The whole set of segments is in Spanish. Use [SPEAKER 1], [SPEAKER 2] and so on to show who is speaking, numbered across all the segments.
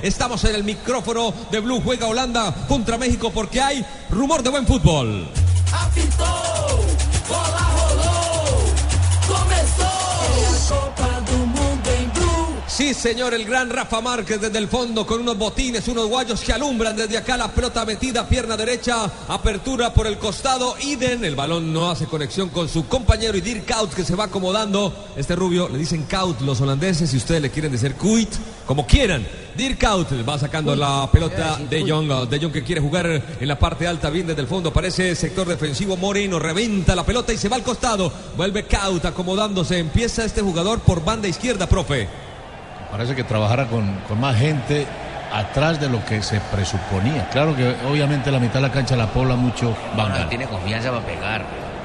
[SPEAKER 1] Estamos en el micrófono de Blue. Juega Holanda contra México porque hay rumor de buen fútbol. Sí, señor, el gran Rafa Márquez desde el fondo con unos botines, unos guayos que alumbran desde acá la pelota metida, pierna derecha, apertura por el costado, Iden, el balón no hace conexión con su compañero y Dirk Kuyt que se va acomodando. Este rubio le dicen Kuyt los holandeses, si ustedes le quieren decir Kuyt, como quieran. Dirk Kuyt va sacando la pelota de Jong, de Jong que quiere jugar en la parte alta, bien desde el fondo, aparece sector defensivo Moreno, reventa la pelota y se va al costado, vuelve Kuyt acomodándose, empieza este jugador por banda izquierda, profe.
[SPEAKER 2] Parece que trabajara con, con más gente atrás de lo que se presuponía. Claro que obviamente la mitad de la cancha la pobla mucho Bangal.
[SPEAKER 3] tiene confianza para pegar.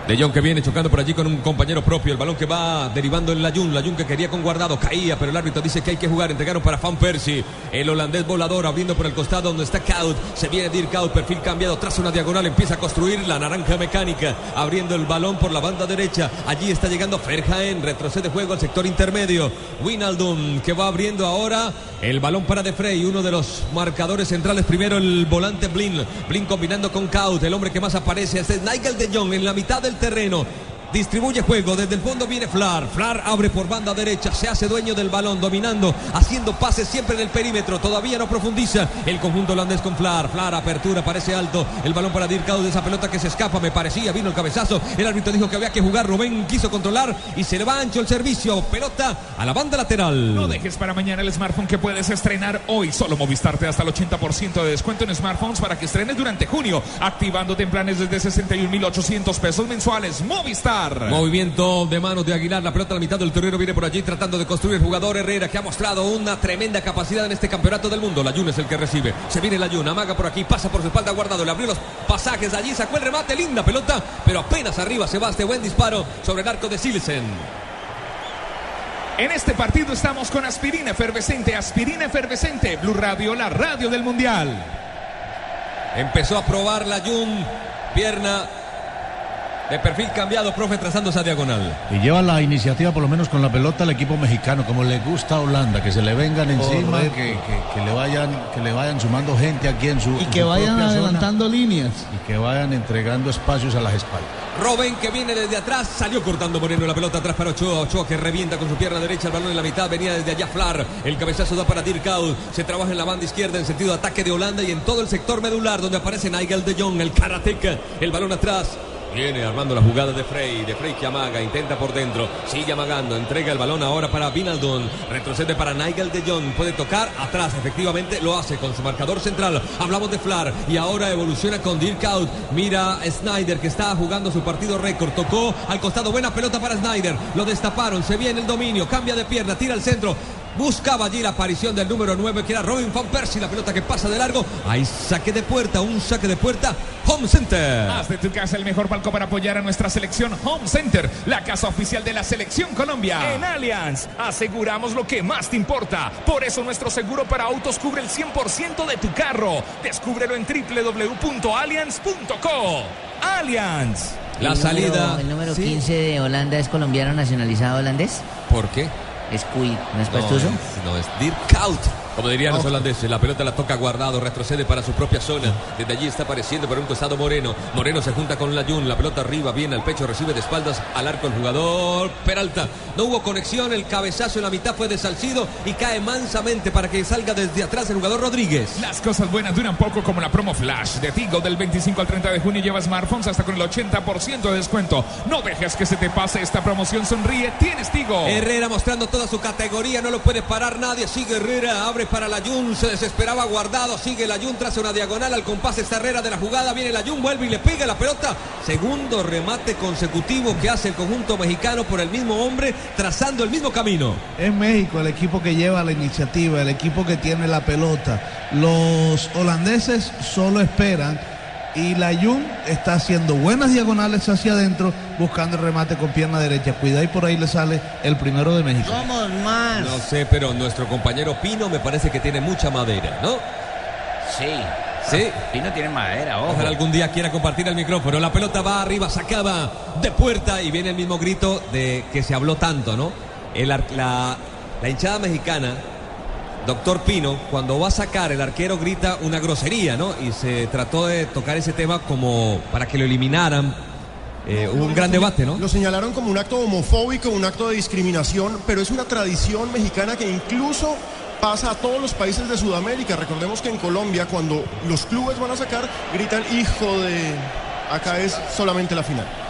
[SPEAKER 1] De Jong que viene chocando por allí con un compañero propio. El balón que va derivando en Layun. Layun que quería con guardado. Caía, pero el árbitro dice que hay que jugar. Entregaron para Van Persie. El holandés volador abriendo por el costado donde está Kaut. Se viene Dirk Kaut. Perfil cambiado. Tras una diagonal empieza a construir la naranja mecánica. Abriendo el balón por la banda derecha. Allí está llegando Ferjaen. Retrocede juego al sector intermedio. Winaldum que va abriendo ahora el balón para De Frey. Uno de los marcadores centrales. Primero el volante Blin. Blin combinando con Kaut. El hombre que más aparece. Este es Nigel de Jong en la mitad del terreno. Distribuye juego, desde el fondo viene Flar, Flar abre por banda derecha, se hace dueño del balón, dominando, haciendo pases siempre en el perímetro, todavía no profundiza el conjunto holandés con Flar, Flar apertura, parece alto, el balón para Dirk de esa pelota que se escapa, me parecía, vino el cabezazo, el árbitro dijo que había que jugar, Rubén quiso controlar y se le va ancho el servicio, pelota a la banda lateral.
[SPEAKER 4] No dejes para mañana el smartphone que puedes estrenar hoy. Solo Movistar te da hasta el 80% de descuento en smartphones para que estrenes durante junio, activándote en planes desde 61.800 pesos mensuales. Movistar.
[SPEAKER 1] Movimiento de manos de Aguilar, la pelota a la mitad del torneo viene por allí tratando de construir jugador Herrera que ha mostrado una tremenda capacidad en este campeonato del mundo. Layun es el que recibe, se viene Layun, amaga por aquí, pasa por su espalda guardado, le abrió los pasajes allí, sacó el remate, linda pelota, pero apenas arriba se va este buen disparo sobre el arco de Silsen.
[SPEAKER 4] En este partido estamos con aspirina efervescente, aspirina efervescente, Blue Radio, la radio del Mundial.
[SPEAKER 1] Empezó a probar Layun, pierna de perfil cambiado, profe, trazando esa diagonal.
[SPEAKER 2] Y lleva la iniciativa, por lo menos con la pelota, al equipo mexicano, como le gusta a Holanda, que se le vengan encima, que, que- que le vayan, que le vayan sumando gente aquí en su.
[SPEAKER 5] Y que
[SPEAKER 2] su
[SPEAKER 5] vayan
[SPEAKER 2] zona,
[SPEAKER 5] adelantando líneas.
[SPEAKER 2] y que vayan entregando espacios a las espaldas.
[SPEAKER 1] Robben que viene desde atrás, salió cortando Moreno la pelota atrás para Ochoa. Ochoa que revienta con su pierna derecha el balón en la mitad, venía desde allá Flar. El cabezazo da para Dirk Kuyt. Se trabaja en la banda izquierda en sentido de ataque de Holanda y en todo el sector medular donde aparece Nigel de Jong, el karateca. El balón atrás. Viene armando la jugada de Frey, de Frey que amaga, intenta por dentro, sigue amagando, entrega el balón ahora para Vinaldon, retrocede para Nigel de Jong, puede tocar atrás, efectivamente lo hace con su marcador central. Hablamos de Flar y ahora evoluciona con Dirk Kuyt. Mira Snyder que está jugando su partido récord, tocó al costado, buena pelota para Snyder, lo destaparon, se viene el dominio, cambia de pierna, tira al centro. Buscaba allí la aparición del número 9 que era Robin Van Persie, la pelota que pasa de largo. Hay saque de puerta, un saque de puerta. Home Center.
[SPEAKER 4] Haz de tu casa el mejor palco para apoyar a nuestra selección Home Center, la casa oficial de la selección Colombia. En Allianz, aseguramos lo que más te importa. Por eso nuestro seguro para autos cubre el 100% de tu carro. Descúbrelo en www.allianz.co. Allianz.
[SPEAKER 1] La
[SPEAKER 3] El número-
[SPEAKER 1] salida.
[SPEAKER 3] ¿El número
[SPEAKER 1] Sí.
[SPEAKER 3] 15 de Holanda es colombiano nacionalizado holandés?
[SPEAKER 1] ¿Por qué?
[SPEAKER 3] ¿Es Cuy? ¿No es
[SPEAKER 1] No,
[SPEAKER 3] pastuso?
[SPEAKER 1] es, no, es Dirk Kuyt. Como dirían los holandeses, la pelota la toca guardado, retrocede para su propia zona. Desde allí está apareciendo por un costado Moreno. Moreno se junta con Layun, la pelota arriba, viene al pecho, recibe de espaldas al arco el jugador Peralta. No hubo conexión, el cabezazo en la mitad fue de Salcido y cae mansamente para que salga desde atrás el jugador Rodríguez.
[SPEAKER 4] Las cosas buenas duran poco como la promo Flash de Tigo del 25 al 30 de junio lleva smartphones hasta con el 80% de descuento. No dejes que se te pase esta promoción, sonríe, tienes Tigo.
[SPEAKER 1] Herrera mostrando toda su categoría, no lo puede parar nadie. Sigue Herrera, abre para la Jun, se desesperaba guardado, sigue la Jun tras una diagonal al compás esta Herrera de la jugada, viene la Jun, vuelve y le pega la pelota. Segundo remate consecutivo que hace el conjunto mexicano por el mismo hombre, trazando el mismo camino.
[SPEAKER 5] Es México el equipo que lleva la iniciativa, el equipo que tiene la pelota. Los holandeses solo esperan y la Jun está haciendo buenas diagonales hacia adentro, buscando el remate con pierna derecha. Cuidado y por ahí le sale el primero de México.
[SPEAKER 3] Somos más.
[SPEAKER 1] No sé, pero nuestro compañero Pino me parece que tiene mucha madera, ¿no?
[SPEAKER 3] Sí.
[SPEAKER 1] Sí.
[SPEAKER 3] Pino tiene madera, ojo.
[SPEAKER 1] Ojalá algún día quiera compartir el micrófono. La pelota va arriba, sacaba de puerta y viene el mismo grito de que se habló tanto, ¿no? El la hinchada mexicana, doctor Pino, cuando va a sacar, el arquero grita una grosería, ¿no? Y se trató de tocar ese tema como para que lo eliminaran. Eh, hubo un gran debate, ¿no?
[SPEAKER 6] Lo señalaron como un acto homofóbico, un acto de discriminación, pero es una tradición mexicana que incluso pasa a todos los países de Sudamérica. Recordemos que en Colombia, cuando los clubes van a sacar, gritan hijo de. Acá es solamente la final.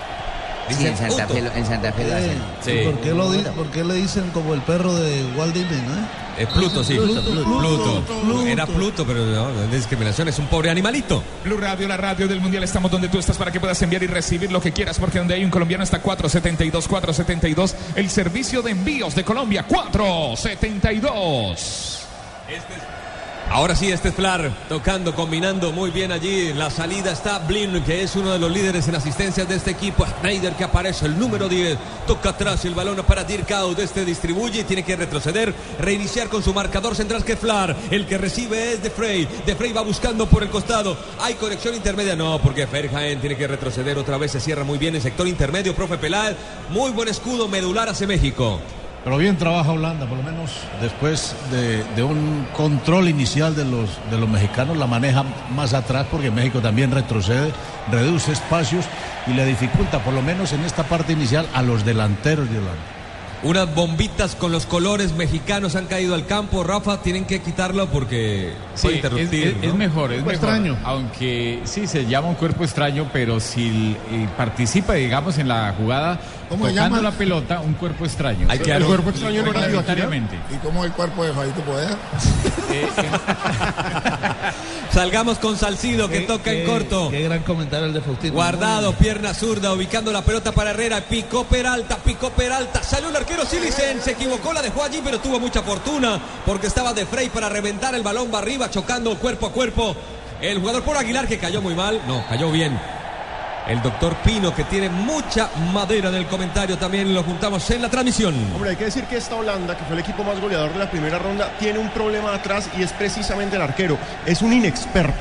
[SPEAKER 3] Sí, en Santa Fe, lo- en Santa Fe lo hacen.
[SPEAKER 5] ¿Y ¿Por, qué lo di- por qué le dicen como el perro de Walt Disney, no?
[SPEAKER 1] Es Pluto, sí.
[SPEAKER 5] Pluto,
[SPEAKER 1] Pluto.
[SPEAKER 5] Pluto.
[SPEAKER 1] Era Pluto, pero no, no es discriminación, es un pobre animalito.
[SPEAKER 4] Blue Radio, la radio del Mundial, estamos donde tú estás para que puedas enviar y recibir lo que quieras, porque donde hay un colombiano está 472, 472, el servicio de envíos de Colombia, 472.
[SPEAKER 1] Ahora sí, este es Flar tocando, combinando muy bien allí. La salida está Blin, que es uno de los líderes en asistencias de este equipo. Schneider que aparece, el número 10. Toca atrás el balón para Dirk. Este distribuye y tiene que retroceder, reiniciar con su marcador central que Flar. El que recibe es De Frey. De Frey va buscando por el costado. Hay conexión intermedia. No, porque Ferjaen tiene que retroceder otra vez. Se cierra muy bien el sector intermedio. Profe Peláez, muy buen escudo medular hacia México.
[SPEAKER 2] Pero bien trabaja Holanda, por lo menos después de, de un control inicial de los, de los mexicanos, la maneja más atrás porque México también retrocede, reduce espacios y le dificulta, por lo menos en esta parte inicial, a los delanteros de Holanda.
[SPEAKER 1] Unas bombitas con los colores mexicanos han caído al campo. Rafa, tienen que quitarlo porque
[SPEAKER 7] Sí,
[SPEAKER 1] puede
[SPEAKER 7] es,
[SPEAKER 1] interrumpir.
[SPEAKER 7] es-
[SPEAKER 1] ¿no?
[SPEAKER 7] es mejor, es mejor.
[SPEAKER 5] extraño.
[SPEAKER 7] Aunque sí se llama un cuerpo extraño, pero si eh, participa, digamos, en la jugada
[SPEAKER 8] ¿Cómo se
[SPEAKER 7] tocando
[SPEAKER 8] llama?
[SPEAKER 7] la pelota, un cuerpo extraño.
[SPEAKER 1] Hay que
[SPEAKER 6] El cuerpo extraño no era.
[SPEAKER 8] ¿Y cómo el cuerpo de Fabito Poder?
[SPEAKER 7] Eh,
[SPEAKER 1] Salgamos con Salcido que
[SPEAKER 5] Qué-
[SPEAKER 1] toca en corto.
[SPEAKER 5] Qué gran comentario el de Faustino.
[SPEAKER 1] Guardado, pierna zurda, ubicando la pelota para Herrera. Picó Peralta, picó Peralta. Salió el arquero Silicen. Se equivocó, la dejó allí, pero tuvo mucha fortuna porque estaba de Frey para reventar el balón. Va arriba, chocando cuerpo a cuerpo. El jugador por Aguilar que cayó muy mal. No, cayó bien. El doctor Pino que tiene mucha madera en el comentario también lo juntamos en la transmisión.
[SPEAKER 6] Hombre, hay que decir que esta Holanda, que fue el equipo más goleador de la primera ronda, tiene un problema atrás y es precisamente el arquero. Es un inexperto.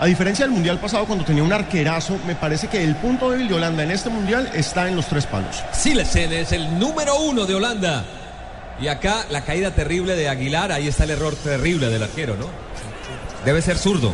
[SPEAKER 6] A diferencia del mundial pasado, cuando tenía un arquerazo, me parece que el punto débil de Holanda en este mundial está en los tres palos.
[SPEAKER 1] Silesen es el número uno de Holanda. Y acá la caída terrible de Aguilar, ahí está el error terrible del arquero, ¿no? Debe ser zurdo.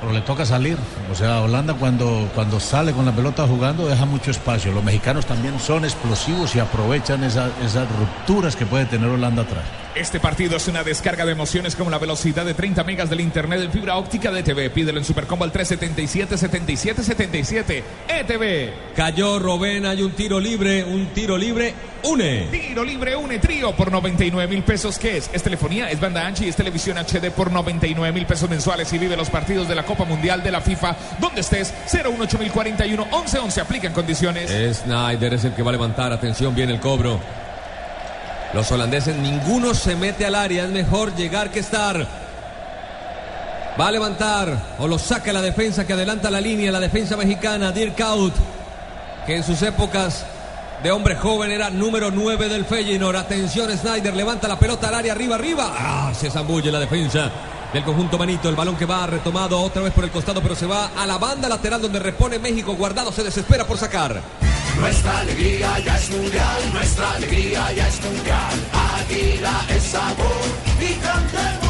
[SPEAKER 2] Pero le toca salir. O sea, Holanda cuando, cuando sale con la pelota jugando deja mucho espacio. Los mexicanos también son explosivos y aprovechan esa- esas rupturas que puede tener Holanda atrás.
[SPEAKER 4] Este partido es una descarga de emociones como la velocidad de 30 megas del internet en fibra óptica de TV. Pídelo en Supercombo al 377-7777. ETV.
[SPEAKER 1] Cayó Robén, hay un tiro libre, un tiro libre, une.
[SPEAKER 4] Tiro libre une trío por 99 mil pesos. ¿Qué es? Es telefonía, es banda ancha y es televisión HD por 99 mil pesos mensuales. Y vive los partidos de la Copa Mundial de la FIFA donde estés. 018041 1111. Aplican condiciones.
[SPEAKER 1] Snyder es el que va a levantar, atención, viene el cobro. Los holandeses, ninguno se mete al área, es mejor llegar que estar. Va a levantar o lo saca la defensa que adelanta la línea, la defensa mexicana, Dirk Out, que en sus épocas de hombre joven era número 9 del Feyenoord. Atención, Snyder levanta la pelota al área, arriba, arriba. Ah, se zambulle la defensa del conjunto Manito. El balón que va retomado otra vez por el costado, pero se va a la banda lateral donde repone México. Guardado se desespera por sacar.
[SPEAKER 9] Nuestra alegría ya es mundial, nuestra alegría ya es mundial. Águila es sabor y cantemos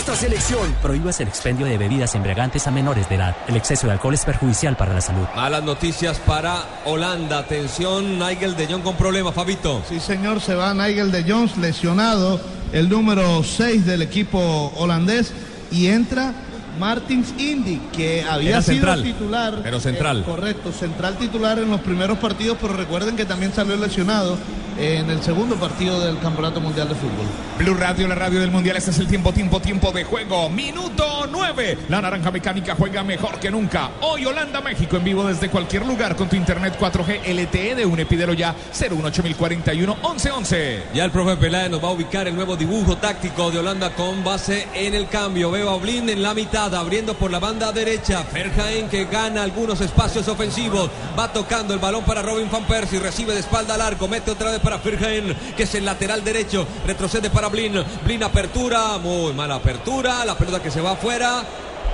[SPEAKER 10] nuestra selección. Prohíbas el expendio de bebidas embriagantes a menores de edad. El exceso de alcohol es perjudicial para la salud.
[SPEAKER 1] Malas noticias para Holanda. Atención, Nigel de Jong con problemas, Fabito.
[SPEAKER 5] Sí, señor, se va Nigel de Jones lesionado, el número 6 del equipo holandés, y entra Martins Indy, que había
[SPEAKER 1] Era
[SPEAKER 5] sido
[SPEAKER 1] central,
[SPEAKER 5] titular.
[SPEAKER 1] pero central.
[SPEAKER 5] Eh, correcto, central titular en los primeros partidos, pero recuerden que también salió lesionado en el segundo partido del Campeonato Mundial de Fútbol.
[SPEAKER 4] Blue Radio, la radio del Mundial. Este es el tiempo, tiempo, tiempo de juego. Minuto 9. La naranja mecánica juega mejor que nunca. Hoy Holanda, México en vivo desde cualquier lugar con tu internet 4G LTE de un epidero ya 01841 1111.
[SPEAKER 1] Ya el profe Peláez nos va a ubicar el nuevo dibujo táctico de Holanda con base en el cambio. Veo a en la mitad, abriendo por la banda derecha. Ferjaen que gana algunos espacios ofensivos. Va tocando el balón para Robin Van Persie. Recibe de espalda al arco. Mete otra vez para Ferjaen, que es el lateral derecho. Retrocede para Blin. Blin apertura. Muy mala apertura. La pelota que se va afuera.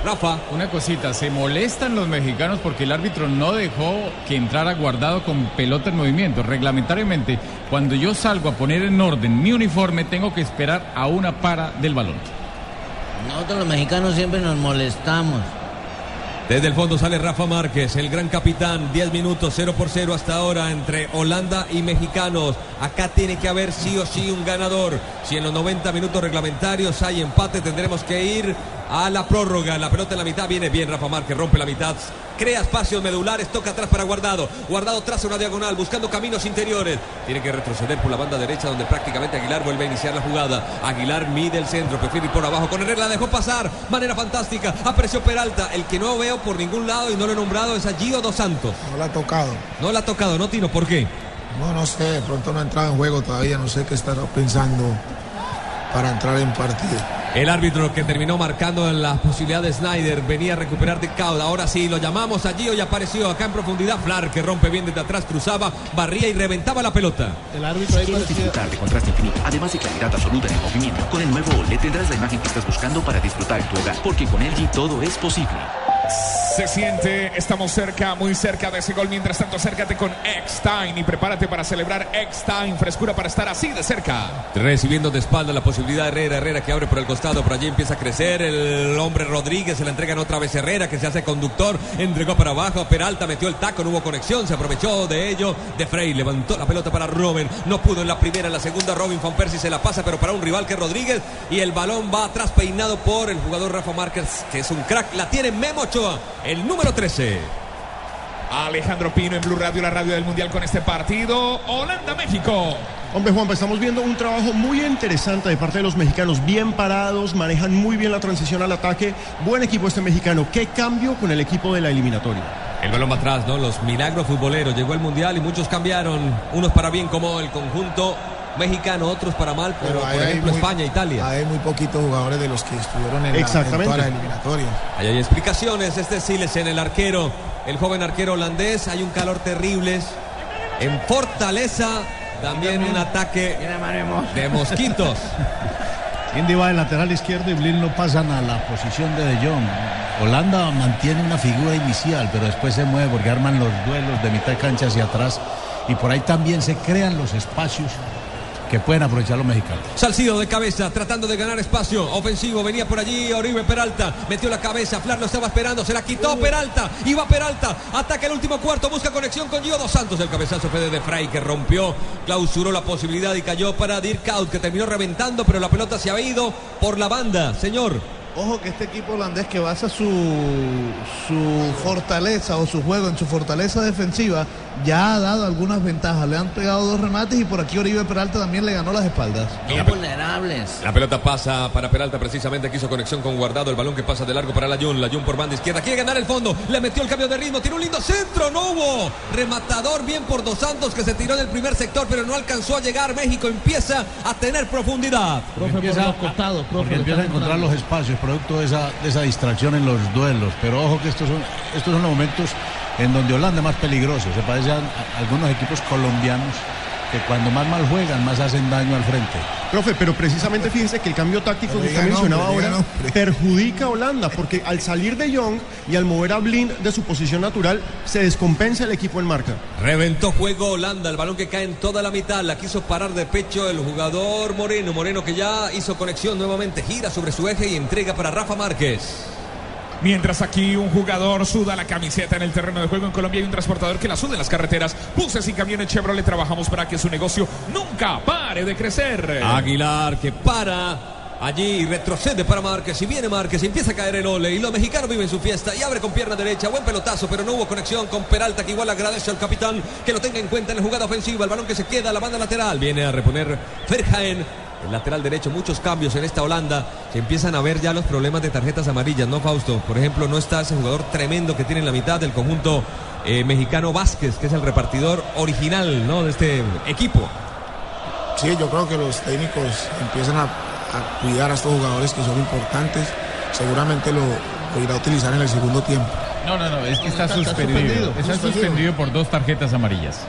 [SPEAKER 1] Rafa.
[SPEAKER 7] Una cosita, se molestan los mexicanos porque el árbitro no dejó que entrara guardado con pelota en movimiento. Reglamentariamente, cuando yo salgo a poner en orden mi uniforme, tengo que esperar a una para del balón.
[SPEAKER 3] Nosotros los mexicanos siempre nos molestamos.
[SPEAKER 1] Desde el fondo sale Rafa Márquez, el gran capitán. 10 minutos, 0 por 0 hasta ahora entre Holanda y mexicanos. Acá tiene que haber sí o sí un ganador. Si en los 90 minutos reglamentarios hay empate, tendremos que ir a la prórroga. La pelota en la mitad viene bien Rafa Márquez, rompe la mitad. Crea espacios medulares, toca atrás para Guardado. Guardado traza una diagonal, buscando caminos interiores. Tiene que retroceder por la banda derecha, donde prácticamente Aguilar vuelve a iniciar la jugada. Aguilar mide el centro, prefiere ir por abajo. Con Herrera la dejó pasar. Manera fantástica. Apareció Peralta. El que no veo por ningún lado y no lo he nombrado es a Gio Dos Santos.
[SPEAKER 8] No la ha tocado.
[SPEAKER 1] No la ha tocado, ¿no, Tino? ¿Por qué?
[SPEAKER 8] No, no sé, de pronto no ha entrado en juego todavía, no sé qué estará pensando para entrar en partido.
[SPEAKER 1] El árbitro que terminó marcando en la posibilidad de Snyder venía a recuperar de Cauda. Ahora sí, lo llamamos a Gio y apareció acá en profundidad. Flar que rompe bien desde atrás, cruzaba, barría y reventaba la pelota.
[SPEAKER 5] El árbitro ahí
[SPEAKER 11] ¿Quieres
[SPEAKER 5] parecía...
[SPEAKER 11] disfrutar de contraste infinito, además de claridad absoluta en el movimiento? Con el nuevo OLED tendrás la imagen que estás buscando para disfrutar en tu hogar, porque con LG todo es posible.
[SPEAKER 4] Se siente, estamos cerca, muy cerca de ese gol. Mientras tanto, acércate con X-Time y prepárate para celebrar X-Time. Frescura para estar así de cerca.
[SPEAKER 1] Recibiendo de espalda la posibilidad de Herrera, Herrera que abre por el costado, por allí empieza a crecer el hombre Rodríguez, se la entregan otra vez Herrera que se hace conductor, entregó para abajo, Peralta metió el taco, no hubo conexión, se aprovechó de ello, de Frey levantó la pelota para Robin, no pudo en la primera, en la segunda Robin Van Persie se la pasa, pero para un rival que Rodríguez y el balón va atrás peinado por el jugador Rafa Márquez, que es un crack, la tiene Memo Ochoa, el número 13.
[SPEAKER 4] Alejandro Pino en Blue Radio, la radio del Mundial con este partido. Holanda-México.
[SPEAKER 6] Hombre, Juanpa, estamos viendo un trabajo muy interesante de parte de los mexicanos, bien parados, manejan muy bien la transición al ataque. Buen equipo este mexicano. ¿Qué cambio con el equipo de la eliminatoria?
[SPEAKER 1] El balón va atrás, ¿no? Los milagros futboleros. Llegó el Mundial y muchos cambiaron. Unos para bien como el conjunto mexicano, otros para mal, pero por ejemplo
[SPEAKER 8] muy-
[SPEAKER 1] España, Italia.
[SPEAKER 8] Hay muy poquitos jugadores de los que estuvieron en, la, en
[SPEAKER 6] Exactamente.
[SPEAKER 8] toda la eliminatoria.
[SPEAKER 1] Ahí hay explicaciones. Este es Silesen, el arquero, el joven arquero holandés. Hay un calor terrible. En Fortaleza también un ataque de mosquitos.
[SPEAKER 2] Indy va de lateral izquierdo y Blin lo pasan a la posición de De Jong. Holanda mantiene una figura inicial, pero después se mueve porque arman los duelos de mitad de cancha hacia atrás y por ahí también se crean los espacios que pueden aprovechar los mexicanos.
[SPEAKER 1] Salcido de cabeza, tratando de ganar espacio. Ofensivo, venía por allí Oribe Peralta. Metió la cabeza, Flar lo estaba esperando, se la quitó Peralta. Iba Peralta, ataca el último cuarto, busca conexión con Gio Dos Santos. El cabezazo fue de De Frey que rompió, clausuró la posibilidad y cayó para Dirk Out, que terminó reventando, pero la pelota se ha ido por la banda. Señor.
[SPEAKER 5] Ojo que este equipo holandés que basa su, su fortaleza o su juego en su fortaleza defensiva ya ha dado algunas ventajas. Le han pegado dos remates y por aquí Oribe Peralta también le ganó las espaldas.
[SPEAKER 3] Son vulnerables.
[SPEAKER 1] La pelota pasa para Peralta precisamente, que hizo conexión con Guardado, el balón que pasa de largo para Layun, Layun por banda izquierda, quiere ganar el fondo, le metió el cambio de ritmo, tiene un lindo centro, no hubo, rematador bien por Dos Santos que se tiró en el primer sector pero no alcanzó a llegar, México empieza a tener profundidad.
[SPEAKER 5] Profe, por los costados, profe,
[SPEAKER 2] empieza a encontrar los espacios, producto de esa, de esa distracción en los duelos. Pero ojo que estos son, estos son los momentos en donde Holanda es más peligroso. Se parece a, algunos equipos colombianos que cuando más mal juegan, más hacen daño al frente.
[SPEAKER 6] Profe, pero precisamente fíjese que el cambio táctico
[SPEAKER 8] Pero
[SPEAKER 6] que usted mencionaba ahora perjudica a Holanda, porque al salir de Young y al mover a Blin de su posición natural, se descompensa el equipo en marca.
[SPEAKER 1] Reventó juego Holanda, el balón que cae en toda la mitad, la quiso parar de pecho el jugador Moreno, Moreno que ya hizo conexión nuevamente, gira sobre su eje y entrega para Rafa Márquez.
[SPEAKER 4] Mientras aquí un jugador suda la camiseta en el terreno de juego en Colombia hay un transportador que la suda en las carreteras. Buses y camiones Chevrolet trabajamos para que su negocio nunca pare de crecer.
[SPEAKER 1] Aguilar que para Allí retrocede para Márquez y viene Márquez y empieza a caer el ole y los mexicanos viven su fiesta y abre con pierna derecha, buen pelotazo, pero no hubo conexión con Peralta que igual agradece al capitán que lo tenga en cuenta en la jugada ofensiva, el balón que se queda la banda lateral, viene a reponer Ferjaen, el lateral derecho, muchos cambios en esta Holanda, se empiezan a ver ya los problemas de tarjetas amarillas, ¿no Fausto? Por ejemplo, no está ese jugador tremendo que tiene en la mitad del conjunto eh, mexicano Vázquez, que es el repartidor original, ¿no? De este equipo.
[SPEAKER 8] Sí, yo creo que los técnicos empiezan a, a cuidar a estos jugadores que son importantes. Seguramente lo, lo irá a utilizar en el segundo tiempo.
[SPEAKER 7] No, no, no, es que está,
[SPEAKER 8] Está- está
[SPEAKER 7] suspendido.
[SPEAKER 8] suspendido.
[SPEAKER 7] Está
[SPEAKER 8] suspendido
[SPEAKER 7] por dos tarjetas amarillas.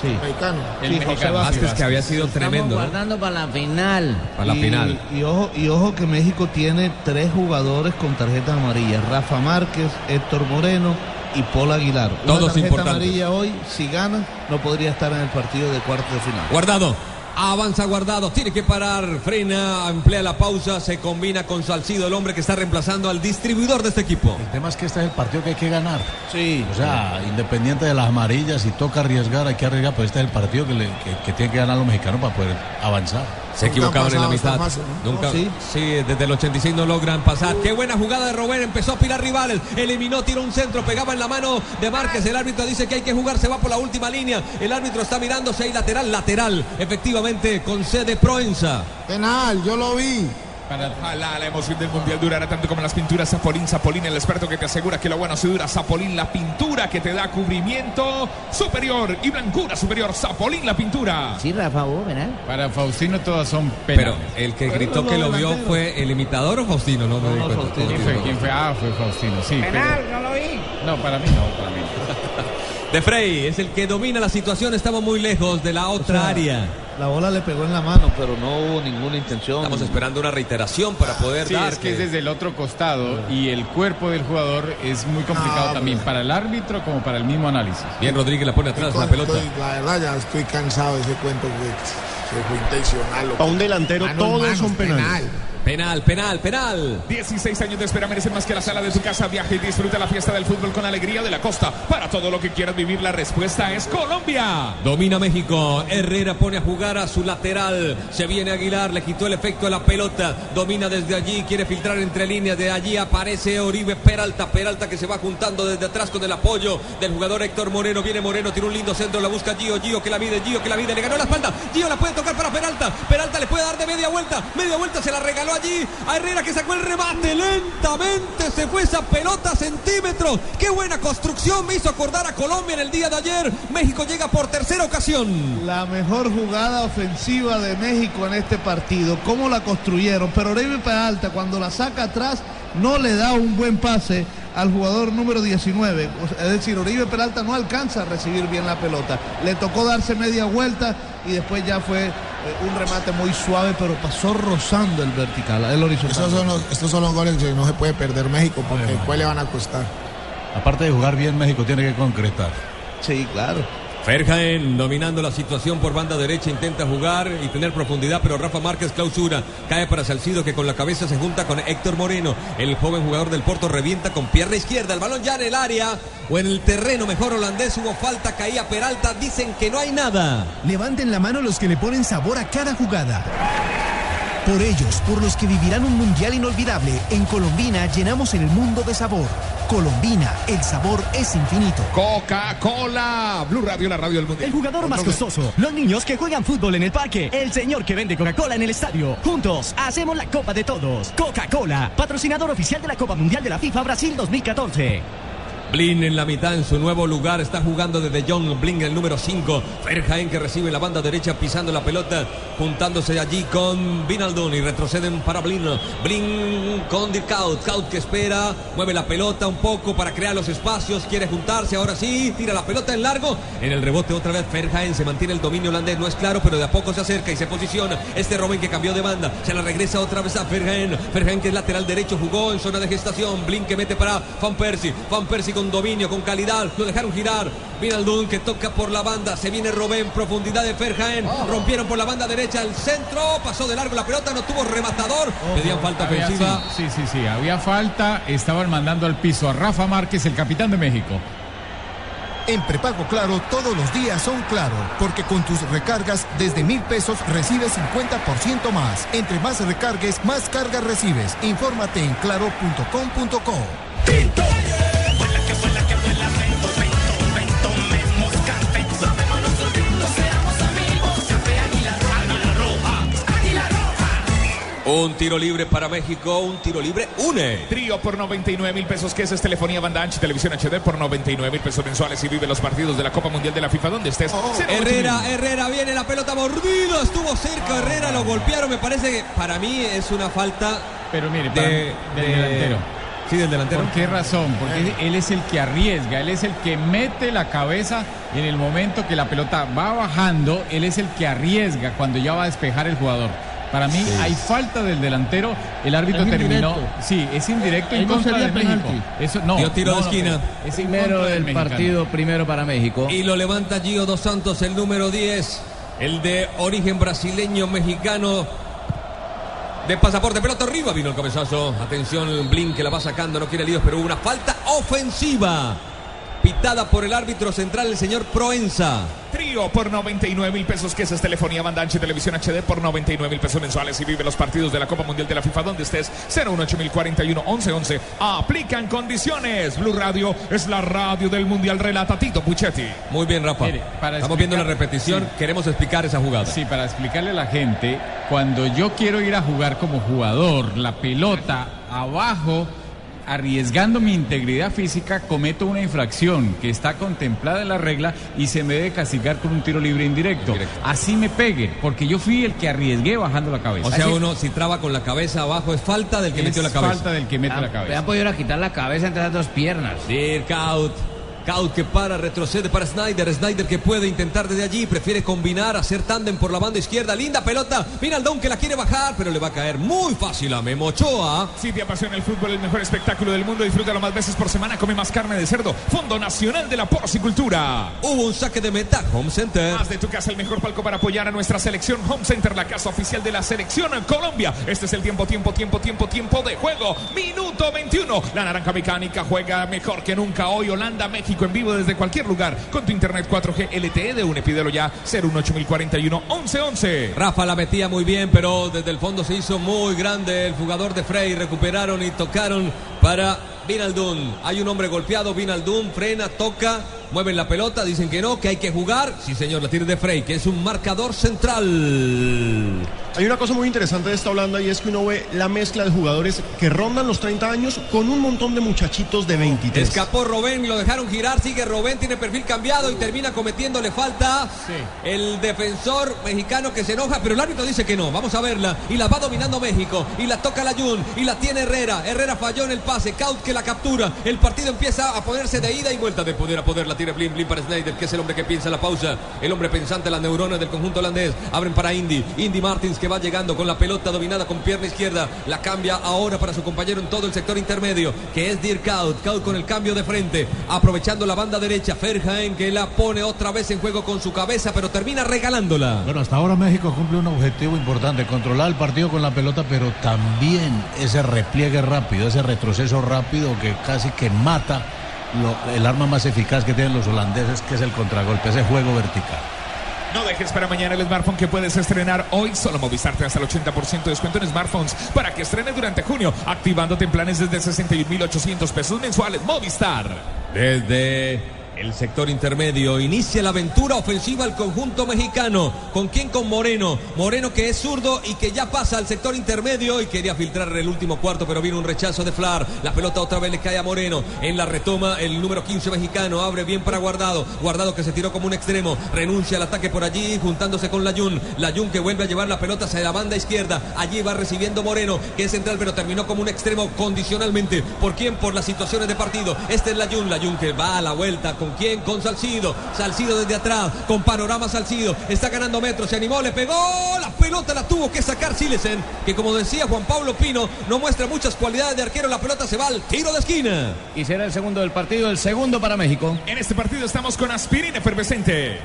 [SPEAKER 5] Sí.
[SPEAKER 8] Mexicano.
[SPEAKER 7] El
[SPEAKER 5] Sí, José
[SPEAKER 7] mexicano.
[SPEAKER 5] Vázquez,
[SPEAKER 1] Vázquez que había sido
[SPEAKER 3] Estamos
[SPEAKER 1] tremendo, ¿no?
[SPEAKER 3] guardando para la final.
[SPEAKER 1] Para la
[SPEAKER 5] y,
[SPEAKER 1] final.
[SPEAKER 5] Y ojo, y ojo que México tiene tres jugadores con tarjetas amarillas. Rafa Márquez, Héctor Moreno y Paul Aguilar. Una
[SPEAKER 1] Todos
[SPEAKER 5] tarjeta
[SPEAKER 1] importantes.
[SPEAKER 5] amarilla hoy, si ganan, no podría estar en el partido de cuartos de final.
[SPEAKER 1] Guardado. Avanza Guardado, tiene que parar, frena, emplea la pausa, se combina con Salcido, el hombre que está reemplazando al distribuidor de este equipo.
[SPEAKER 2] El tema es que este es el partido que hay que ganar.
[SPEAKER 5] Sí.
[SPEAKER 2] O sea, independiente de las amarillas, si toca arriesgar, hay que arriesgar, pero este es el partido que, le, que, que tienen que ganar los mexicanos para poder avanzar.
[SPEAKER 1] Se equivocaban en la mitad. Nunca.
[SPEAKER 5] No, sí.
[SPEAKER 1] sí. desde el 86 no logran pasar. Qué buena jugada de Robert. Empezó a pilar rivales. Eliminó, tiró un centro, pegaba en la mano de Márquez. El árbitro dice que hay que jugar, se va por la última línea. El árbitro está mirando hay lateral, lateral. Efectivamente, concede Proenza.
[SPEAKER 8] Penal, yo lo vi.
[SPEAKER 4] Ojalá la emoción del mundial durara tanto como las pinturas Zapolín. Zapolín, el experto que te asegura que lo bueno se dura. Zapolín, la pintura que te da cubrimiento superior y blancura superior. Zapolín, la pintura.
[SPEAKER 3] Sí, Rafa, vos, ¿verdad?
[SPEAKER 7] Para Faustino todas son
[SPEAKER 1] Pero
[SPEAKER 7] penales.
[SPEAKER 1] el que gritó que lo vio fue el imitador o Faustino, no me di cuenta.
[SPEAKER 5] Faustino.
[SPEAKER 7] ¿Quién fue? ¿Quién fue? Ah, fue Faustino, sí. pero-
[SPEAKER 3] no lo vi.
[SPEAKER 7] No, para mí no, para mí.
[SPEAKER 1] De Frey es el que domina la situación. Estamos muy lejos de la otra
[SPEAKER 5] O sea,
[SPEAKER 1] área.
[SPEAKER 5] La bola le pegó en la mano, pero no hubo ninguna intención.
[SPEAKER 1] Estamos esperando una reiteración para poder
[SPEAKER 7] Sí,
[SPEAKER 1] dar.
[SPEAKER 7] es que es desde el otro costado y el cuerpo del jugador es muy complicado
[SPEAKER 8] Ah,
[SPEAKER 7] también para el árbitro como para el mismo análisis.
[SPEAKER 1] Bien, Rodríguez la pone atrás la
[SPEAKER 8] Estoy-
[SPEAKER 1] pelota.
[SPEAKER 8] la verdad, ya estoy cansado de ese cuento que se fue intencional.
[SPEAKER 6] A un delantero todos son penales.
[SPEAKER 8] penal.
[SPEAKER 1] Penal, penal, penal.
[SPEAKER 4] 16 años de espera merecen más que la sala de tu casa. Viaja y disfruta la fiesta del fútbol con alegría de la costa. Para todo lo que quieras vivir, la respuesta es Colombia.
[SPEAKER 1] Domina México. Herrera pone a jugar a su lateral. Se viene Aguilar, le quitó el efecto de la pelota. Domina desde allí, quiere filtrar entre líneas. De allí aparece Oribe Peralta. Peralta que se va juntando desde atrás con el apoyo del jugador Héctor Moreno. Viene Moreno, tiene un lindo centro, la busca Gio. Gio que la mide, Gio que la mide. Le ganó la espalda. Gio la puede tocar para Peralta. Peralta le puede dar de media vuelta. Media vuelta se la regaló allí a Herrera que sacó el remate. Lentamente se fue esa pelota centímetros. Qué buena construcción me hizo acordar a Colombia en el día de ayer. México llega por tercera ocasión.
[SPEAKER 5] La mejor jugada ofensiva de México en este partido. ¿Cómo la construyeron? Pero Oribe Peralta, cuando la saca atrás, no le da un buen pase al jugador número 19. O sea, Es decir, Oribe Peralta no alcanza a recibir bien la pelota. Le tocó darse media vuelta y después ya fue eh, un remate muy suave, pero pasó rozando el vertical, el horizontal.
[SPEAKER 8] Estos son, los, estos son los goles que no se puede perder México porque después le van a costar.
[SPEAKER 2] Aparte de jugar bien, México tiene que concretar.
[SPEAKER 5] Sí, claro.
[SPEAKER 1] Ferjaen dominando la situación por banda derecha, intenta jugar y tener profundidad, pero Rafa Márquez clausura. Cae para Salcido que con la cabeza se junta con Héctor Moreno. El joven jugador del Porto revienta con pierna izquierda. El balón ya en el área o en el terreno mejor holandés. Hubo falta, caía Peralta. Dicen que no hay nada.
[SPEAKER 12] Levanten la mano los que le ponen sabor a cada jugada. Por ellos, por los que vivirán un mundial inolvidable, en Colombina llenamos el mundo de sabor. Colombina, el sabor es infinito.
[SPEAKER 4] Coca-Cola. Blue Radio, la radio del mundial.
[SPEAKER 10] El jugador más costoso, los niños que juegan fútbol en el parque, el señor que vende Coca-Cola en el estadio. Juntos, hacemos la Copa de Todos. Coca-Cola, patrocinador oficial de la Copa Mundial de la FIFA Brasil 2014.
[SPEAKER 1] Blin en la mitad en su nuevo lugar. Está jugando desde John Blin, el número 5. Ferjaen que recibe la banda derecha pisando la pelota. Juntándose allí con Vinaldon y retroceden para Blin. Blin con Dirkaut. Kaut que espera. Mueve la pelota un poco para crear los espacios. Quiere juntarse. Ahora sí. Tira la pelota en largo. En el rebote otra vez Ferjaen. Se mantiene el dominio holandés. No es claro, pero de a poco se acerca y se posiciona. Este Robin que cambió de banda. Se la regresa otra vez a Ferjaen. Ferjaen que es lateral derecho. Jugó en zona de gestación. Blin que mete para Van Persie. Van Persie con dominio, con calidad, lo dejaron girar. Vinaldún que toca por la banda, se viene Robén, profundidad de Ferjaen, rompieron por la banda derecha el centro, pasó de largo la pelota, no tuvo rematador, pedían falta
[SPEAKER 7] Había-
[SPEAKER 1] ofensiva.
[SPEAKER 7] sí, sí, sí, sí, había falta, estaban mandando al piso a Rafa Márquez, el capitán de México.
[SPEAKER 13] En prepago Claro todos los días son claro, porque con tus recargas desde mil pesos recibes 50% más. Entre más recargues, más cargas recibes. Infórmate en claro.com.co.
[SPEAKER 1] Un tiro libre para México, un tiro libre une.
[SPEAKER 4] Trío por 99 mil pesos, que es, es telefonía banda ancha y televisión HD por 99 mil pesos mensuales y vive los partidos de la Copa Mundial de la FIFA donde estés. Cero
[SPEAKER 1] Herrera. Herrera viene la pelota mordida, estuvo cerca Herrera, lo golpearon, me parece que para mí es una falta
[SPEAKER 7] Pero mire,
[SPEAKER 1] de,
[SPEAKER 7] para-
[SPEAKER 1] de-
[SPEAKER 7] del delantero.
[SPEAKER 1] Sí, del delantero.
[SPEAKER 7] ¿Por qué razón? Porque él es el que arriesga, él es el que mete la cabeza en el momento que la pelota va bajando, él es el que arriesga cuando ya va a despejar el jugador. Para mí hay falta del delantero, el árbitro
[SPEAKER 3] Es
[SPEAKER 7] terminó,
[SPEAKER 3] indirecto.
[SPEAKER 7] sí, es indirecto en
[SPEAKER 3] no
[SPEAKER 7] contra de México.
[SPEAKER 3] penalti.
[SPEAKER 7] Eso no.
[SPEAKER 1] Dio tiro
[SPEAKER 7] no,
[SPEAKER 1] de esquina.
[SPEAKER 7] es
[SPEAKER 3] Primero
[SPEAKER 7] del
[SPEAKER 3] del partido, primero para México.
[SPEAKER 1] Y lo levanta Gio Dos Santos, el número 10, el de origen brasileño mexicano. De pasaporte, pelota arriba, vino el cabezazo. Atención, Blin que la va sacando, no quiere líos, pero hubo una falta ofensiva. Pitada por el árbitro central, el señor Proenza.
[SPEAKER 4] Trío por 99 mil pesos, que es, es telefonía banda ancha y televisión HD por 99 mil pesos mensuales y vive los partidos de la Copa Mundial de la FIFA donde estés. 018041 1111. Aplican condiciones. Blue Radio es la radio del Mundial. Relata Tito Puchetti.
[SPEAKER 1] Muy bien, Rafa.
[SPEAKER 7] Mire, para
[SPEAKER 1] Estamos viendo la repetición,
[SPEAKER 7] sí.
[SPEAKER 1] queremos explicar esa jugada.
[SPEAKER 7] Sí, para explicarle a la gente, cuando yo quiero ir a jugar como jugador, la pelota abajo, arriesgando mi integridad física, cometo una infracción que está contemplada en la regla y se me debe castigar con un tiro libre indirecto. Así me pegue, porque yo fui el que arriesgué bajando la cabeza.
[SPEAKER 1] O sea,
[SPEAKER 7] Así-
[SPEAKER 1] uno si traba con la cabeza abajo es falta del que
[SPEAKER 7] Es
[SPEAKER 1] metió la cabeza.
[SPEAKER 7] falta del que mete la cabeza.
[SPEAKER 3] han podido quitar la cabeza entre las dos piernas.
[SPEAKER 1] Dirk out. Kaut que para, retrocede para Snyder. Snyder que puede intentar desde allí. Prefiere combinar, hacer tándem por la banda izquierda. Linda pelota. Vinaldón que la quiere bajar, pero le va a caer muy fácil a Memo Ochoa.
[SPEAKER 4] Si te apasiona el fútbol, el mejor espectáculo del mundo, disfrútalo más veces por semana. Come más carne de cerdo. Fondo Nacional de la Porcicultura.
[SPEAKER 1] Hubo un saque de meta. Home Center.
[SPEAKER 4] Haz de tu casa el mejor palco para apoyar a nuestra selección Home Center, la casa oficial de la selección en Colombia. Este es el tiempo, tiempo, tiempo, tiempo, tiempo de juego. Minuto 21. La naranja mecánica juega mejor que nunca hoy. Holanda, México en vivo desde cualquier lugar. Con tu internet 4G LTE de pídelo ya. 018041 1111.
[SPEAKER 1] Rafa la metía muy bien, pero desde el fondo se hizo muy grande el jugador de Frey. Recuperaron y tocaron para Vinaldún. Hay un hombre golpeado, Vinaldún frena, toca, mueven la pelota, dicen que no, que hay que jugar. Sí, señor, la tira de Frey, que es un marcador central.
[SPEAKER 6] Hay una cosa muy interesante de esta Holanda y es que uno ve la mezcla de jugadores que rondan los 30 años con un montón de muchachitos de 23.
[SPEAKER 1] Escapó Robén, lo dejaron girar, sigue Robén, tiene perfil cambiado y termina cometiéndole falta el defensor mexicano que se enoja, pero el árbitro dice que no, vamos a verla, y la va dominando México, y la toca la Jun, y la tiene Herrera, Herrera falló en el pase, Kaut que la captura, el partido empieza a ponerse de ida y vuelta de poder a poder, tira Blin, Blin para Snyder, que es el hombre que piensa la pausa, el hombre pensante, las neuronas del conjunto holandés, abren para Indy, Indy Martins que va llegando con la pelota dominada con pierna izquierda, la cambia ahora para su compañero en todo el sector intermedio, que es Dirk Kaut, Kaut con el cambio de frente, aprovechando la banda derecha, Ferjaen que la pone otra vez en juego con su cabeza, pero termina regalándola.
[SPEAKER 2] Bueno, hasta ahora México cumple un objetivo importante, controlar el partido con la pelota, pero también ese repliegue rápido, ese retroceso rápido que casi que mata lo- el arma más eficaz que tienen los holandeses, que es el contragolpe, ese juego vertical.
[SPEAKER 4] No dejes para mañana el smartphone que puedes estrenar hoy. Solo Movistar te hasta el 80% de descuento en smartphones para que estrenes durante junio, activándote en planes desde 61.800 pesos mensuales. Movistar.
[SPEAKER 1] Desde el sector intermedio inicia la aventura ofensiva al conjunto mexicano. ¿Con quién? Con Moreno. Moreno que es zurdo y que ya pasa al sector intermedio y quería filtrar el último cuarto, pero vino un rechazo de Flar. La pelota otra vez le cae a Moreno. En la retoma el número 15 mexicano. Abre bien para Guardado. Guardado que se tiró como un extremo. Renuncia al ataque por allí juntándose con Layun. Layun que vuelve a llevar la pelota hacia la banda izquierda. Allí va recibiendo Moreno que es central pero terminó como un extremo condicionalmente. ¿Por quién? Por las situaciones de partido. Este es Layun. Layun que va a la vuelta. ¿Con quién? Con Salcido. Salcido desde atrás. Con panorama Salcido. Está ganando metros. Se animó. Le pegó. La pelota la tuvo que sacar Silesen. Que como decía Juan Pablo Pino, no muestra muchas cualidades de arquero. La pelota se va al tiro de esquina.
[SPEAKER 3] Y será el segundo del partido, el segundo para México.
[SPEAKER 4] En este partido estamos con aspirina efervescente.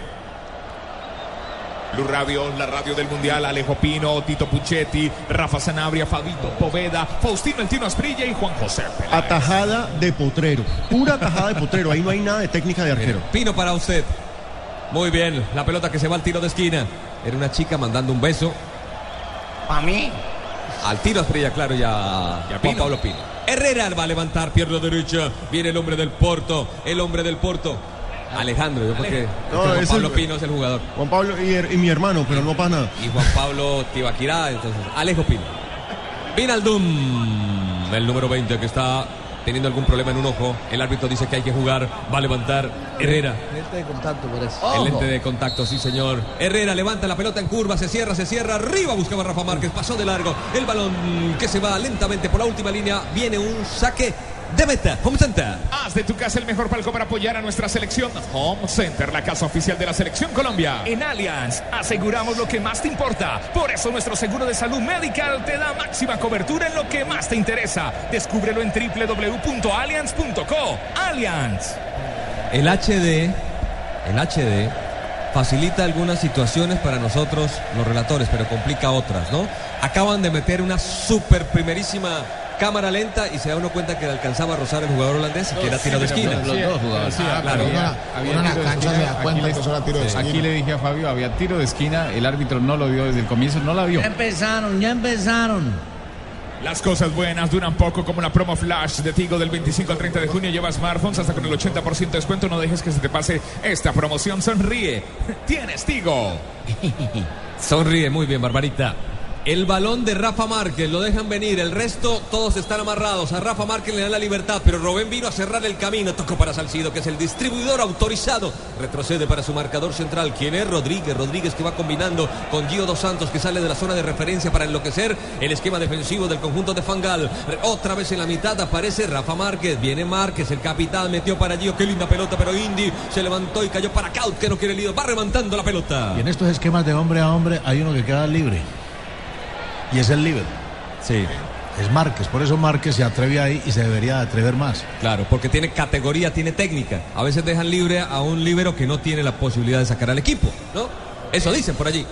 [SPEAKER 4] Blue Radio, la radio del Mundial, Alejo Pino, Tito Puchetti, Rafa Sanabria, Fabito Poveda, Faustino El Tino Asprilla y Juan José Peláez.
[SPEAKER 6] Atajada de potrero. Pura atajada de potrero. Ahí no hay nada de técnica de arquero.
[SPEAKER 1] Pino para usted. Muy bien, la pelota que se va al tiro de esquina. Era una chica mandando un beso.
[SPEAKER 3] ¿Para mí?
[SPEAKER 1] Al tiro Asprilla, claro, ya, ya Juan Pablo Pino. Herrera va a levantar, pierna derecha. Viene el hombre del Porto, el hombre del Porto. Alejandro, yo creo que
[SPEAKER 6] No,
[SPEAKER 1] Juan
[SPEAKER 6] es
[SPEAKER 1] Pablo
[SPEAKER 6] el-
[SPEAKER 1] Pino es el jugador.
[SPEAKER 6] Juan Pablo y, y mi hermano, pero no pasa nada.
[SPEAKER 1] Y Juan Pablo Tibaquirá, entonces Alejo Pino. Vinaldum, el número 20 que está teniendo algún problema en un ojo. El árbitro dice que hay que jugar, va a levantar Herrera.
[SPEAKER 5] Lente de contacto, parece.
[SPEAKER 1] El lente de contacto, sí señor. Herrera levanta la pelota en curva, se cierra, se cierra, arriba buscaba Rafa Márquez, pasó de largo. El balón que se va lentamente por la última línea, viene un saque de meta. Home Center.
[SPEAKER 4] Haz de tu casa el mejor palco para apoyar a nuestra selección. Home Center, la casa oficial de la selección Colombia. En Allianz, aseguramos lo que más te importa. Por eso nuestro seguro de salud medical te da máxima cobertura en lo que más te interesa. Descúbrelo en www.allianz.co. Allianz.
[SPEAKER 1] El HD, el HD facilita algunas situaciones para nosotros los relatores, pero complica otras, ¿no? Acaban de meter una super primerísima cámara lenta y se da uno cuenta que le alcanzaba a rozar el jugador holandés y que era tiro de esquina.
[SPEAKER 7] Los dos jugadores.
[SPEAKER 1] Sí, claro.
[SPEAKER 7] Había,
[SPEAKER 8] cancha se da cuenta que eso era tiro de
[SPEAKER 7] le-
[SPEAKER 8] esquina.
[SPEAKER 7] Aquí le dije a Fabio, había tiro de esquina, el árbitro no lo vio desde el comienzo, no la vio.
[SPEAKER 3] Ya empezaron, ya empezaron.
[SPEAKER 4] Las cosas buenas duran poco como la promo flash de Tigo del 25 al 30 de junio. Lleva smartphones hasta con el 80% de descuento. No dejes que se te pase esta promoción. Sonríe. Tienes Tigo.
[SPEAKER 1] Sonríe muy bien, Barbarita. El balón de Rafa Márquez, lo dejan venir, el resto todos están amarrados. A Rafa Márquez le dan la libertad, pero Robén vino a cerrar el camino. Tocó para Salcido, que es el distribuidor autorizado. Retrocede para su marcador central. ¿Quién es? Rodríguez. Rodríguez que va combinando con Gio Dos Santos, que sale de la zona de referencia para enloquecer el esquema defensivo del conjunto de Fangal. Otra vez en la mitad aparece Rafa Márquez. Viene Márquez, el capitán, metió para Gio. Qué linda pelota, pero Indy se levantó y cayó para Kaut, que no quiere lío. Va remontando la pelota.
[SPEAKER 2] Y en estos esquemas de hombre a hombre hay uno que queda libre. Y es el libre.
[SPEAKER 1] Sí.
[SPEAKER 2] Es Márquez, por eso Márquez se atreve ahí y se debería atrever más.
[SPEAKER 1] Claro, porque tiene categoría, tiene técnica. A veces dejan libre a un líbero que no tiene la posibilidad de sacar al equipo, ¿no? Eso dicen por allí.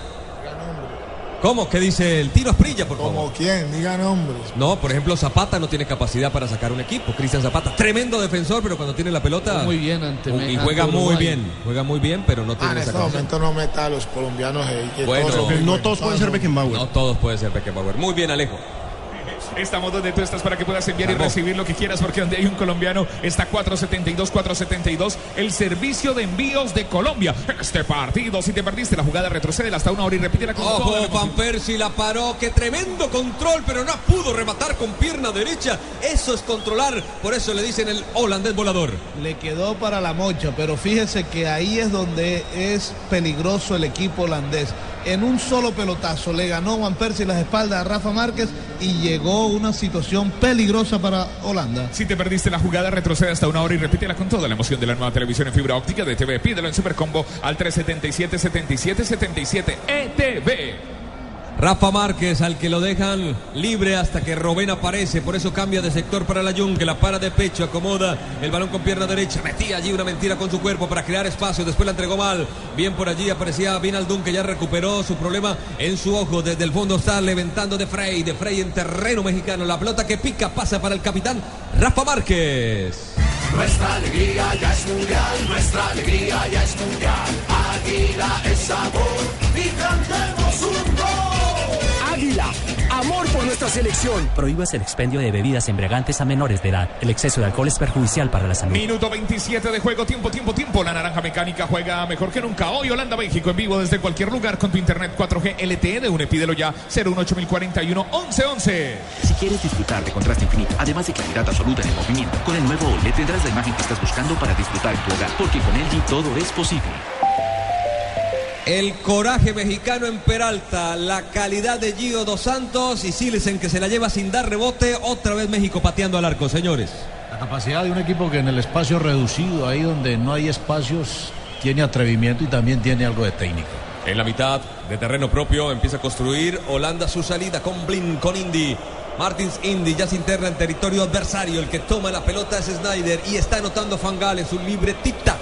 [SPEAKER 1] ¿Cómo? ¿Qué dice el Tiro Asprilla, por favor?
[SPEAKER 8] ¿Como quién? Diga nombres.
[SPEAKER 1] No, por ejemplo, Zapata no tiene capacidad para sacar un equipo. Cristian Zapata, tremendo defensor, pero cuando tiene la pelota.
[SPEAKER 5] Muy bien ante
[SPEAKER 1] Y
[SPEAKER 5] ante
[SPEAKER 1] juega muy
[SPEAKER 5] Uruguay.
[SPEAKER 1] bien, juega muy bien, pero no
[SPEAKER 8] Ah,
[SPEAKER 1] tiene
[SPEAKER 8] en
[SPEAKER 1] esa
[SPEAKER 8] este
[SPEAKER 1] capacidad.
[SPEAKER 8] momento no meta a los colombianos que
[SPEAKER 1] Bueno,
[SPEAKER 8] todos
[SPEAKER 6] No todos pueden ser Beckenbauer.
[SPEAKER 1] No todos pueden ser Beckenbauer. Muy bien, Alejo.
[SPEAKER 4] Estamos donde tú estás para que puedas enviar y recibir lo que quieras, porque donde hay un colombiano está 472, 472, el servicio de envíos de Colombia. Este partido, si te perdiste la jugada, retrocede hasta una hora y repítela con toda la
[SPEAKER 1] Ojo. Van Persie la paró. Qué tremendo control, pero no pudo rematar con pierna derecha. Eso es controlar. Por eso le dicen el holandés volador.
[SPEAKER 5] Le quedó para la mocha, pero fíjese que ahí es donde es peligroso el equipo holandés. En un solo pelotazo le ganó Juan Persie las espaldas a Rafa Márquez y llegó una situación peligrosa para Holanda.
[SPEAKER 4] Si te perdiste la jugada, retrocede hasta una hora y repítela con toda la emoción de la nueva televisión en fibra óptica de TV. Pídelo en Supercombo al 377 77 77 ETV.
[SPEAKER 1] Rafa Márquez, al que lo dejan libre hasta que Robén aparece. Por eso cambia de sector para la que la para de pecho, acomoda el balón con pierna derecha. Metía allí una mentira con su cuerpo para crear espacio. Después la entregó mal. Bien por allí aparecía Vinaldum, que ya recuperó su problema en su ojo. Desde el fondo está levantando de Frey. De Frey en terreno mexicano. La pelota que pica pasa para el capitán Rafa Márquez.
[SPEAKER 9] Nuestra alegría ya es mundial, nuestra alegría ya es mundial. Águila es sabor y cantemos un gol.
[SPEAKER 14] Águila, amor por nuestra selección. Prohíbas el expendio de bebidas embriagantes a menores de edad. El exceso de alcohol es perjudicial para la salud.
[SPEAKER 4] Minuto 27 de juego, tiempo, tiempo, tiempo. La naranja mecánica juega mejor que nunca. Hoy Holanda, México en vivo desde cualquier lugar con tu internet 4G LTE de UNE. Pídelo ya 01841 1111.
[SPEAKER 11] Si quieres disfrutar de contraste infinito, además de claridad absoluta en el movimiento, con el nuevo OLED tendrás la imagen que estás buscando para disfrutar en tu hogar, porque con LG todo es posible.
[SPEAKER 1] El coraje mexicano en Peralta, la calidad de Gio Dos Santos y Silesen que se la lleva sin dar rebote. Otra vez México pateando al arco, señores.
[SPEAKER 2] La capacidad de un equipo que en el espacio reducido, ahí donde no hay espacios, tiene atrevimiento y también tiene algo de técnica.
[SPEAKER 1] En la mitad de terreno propio empieza a construir Holanda su salida con Blin, con Indy. Martins Indy ya se interna en territorio adversario. El que toma la pelota es Snyder y está anotando Fangal en su libretita.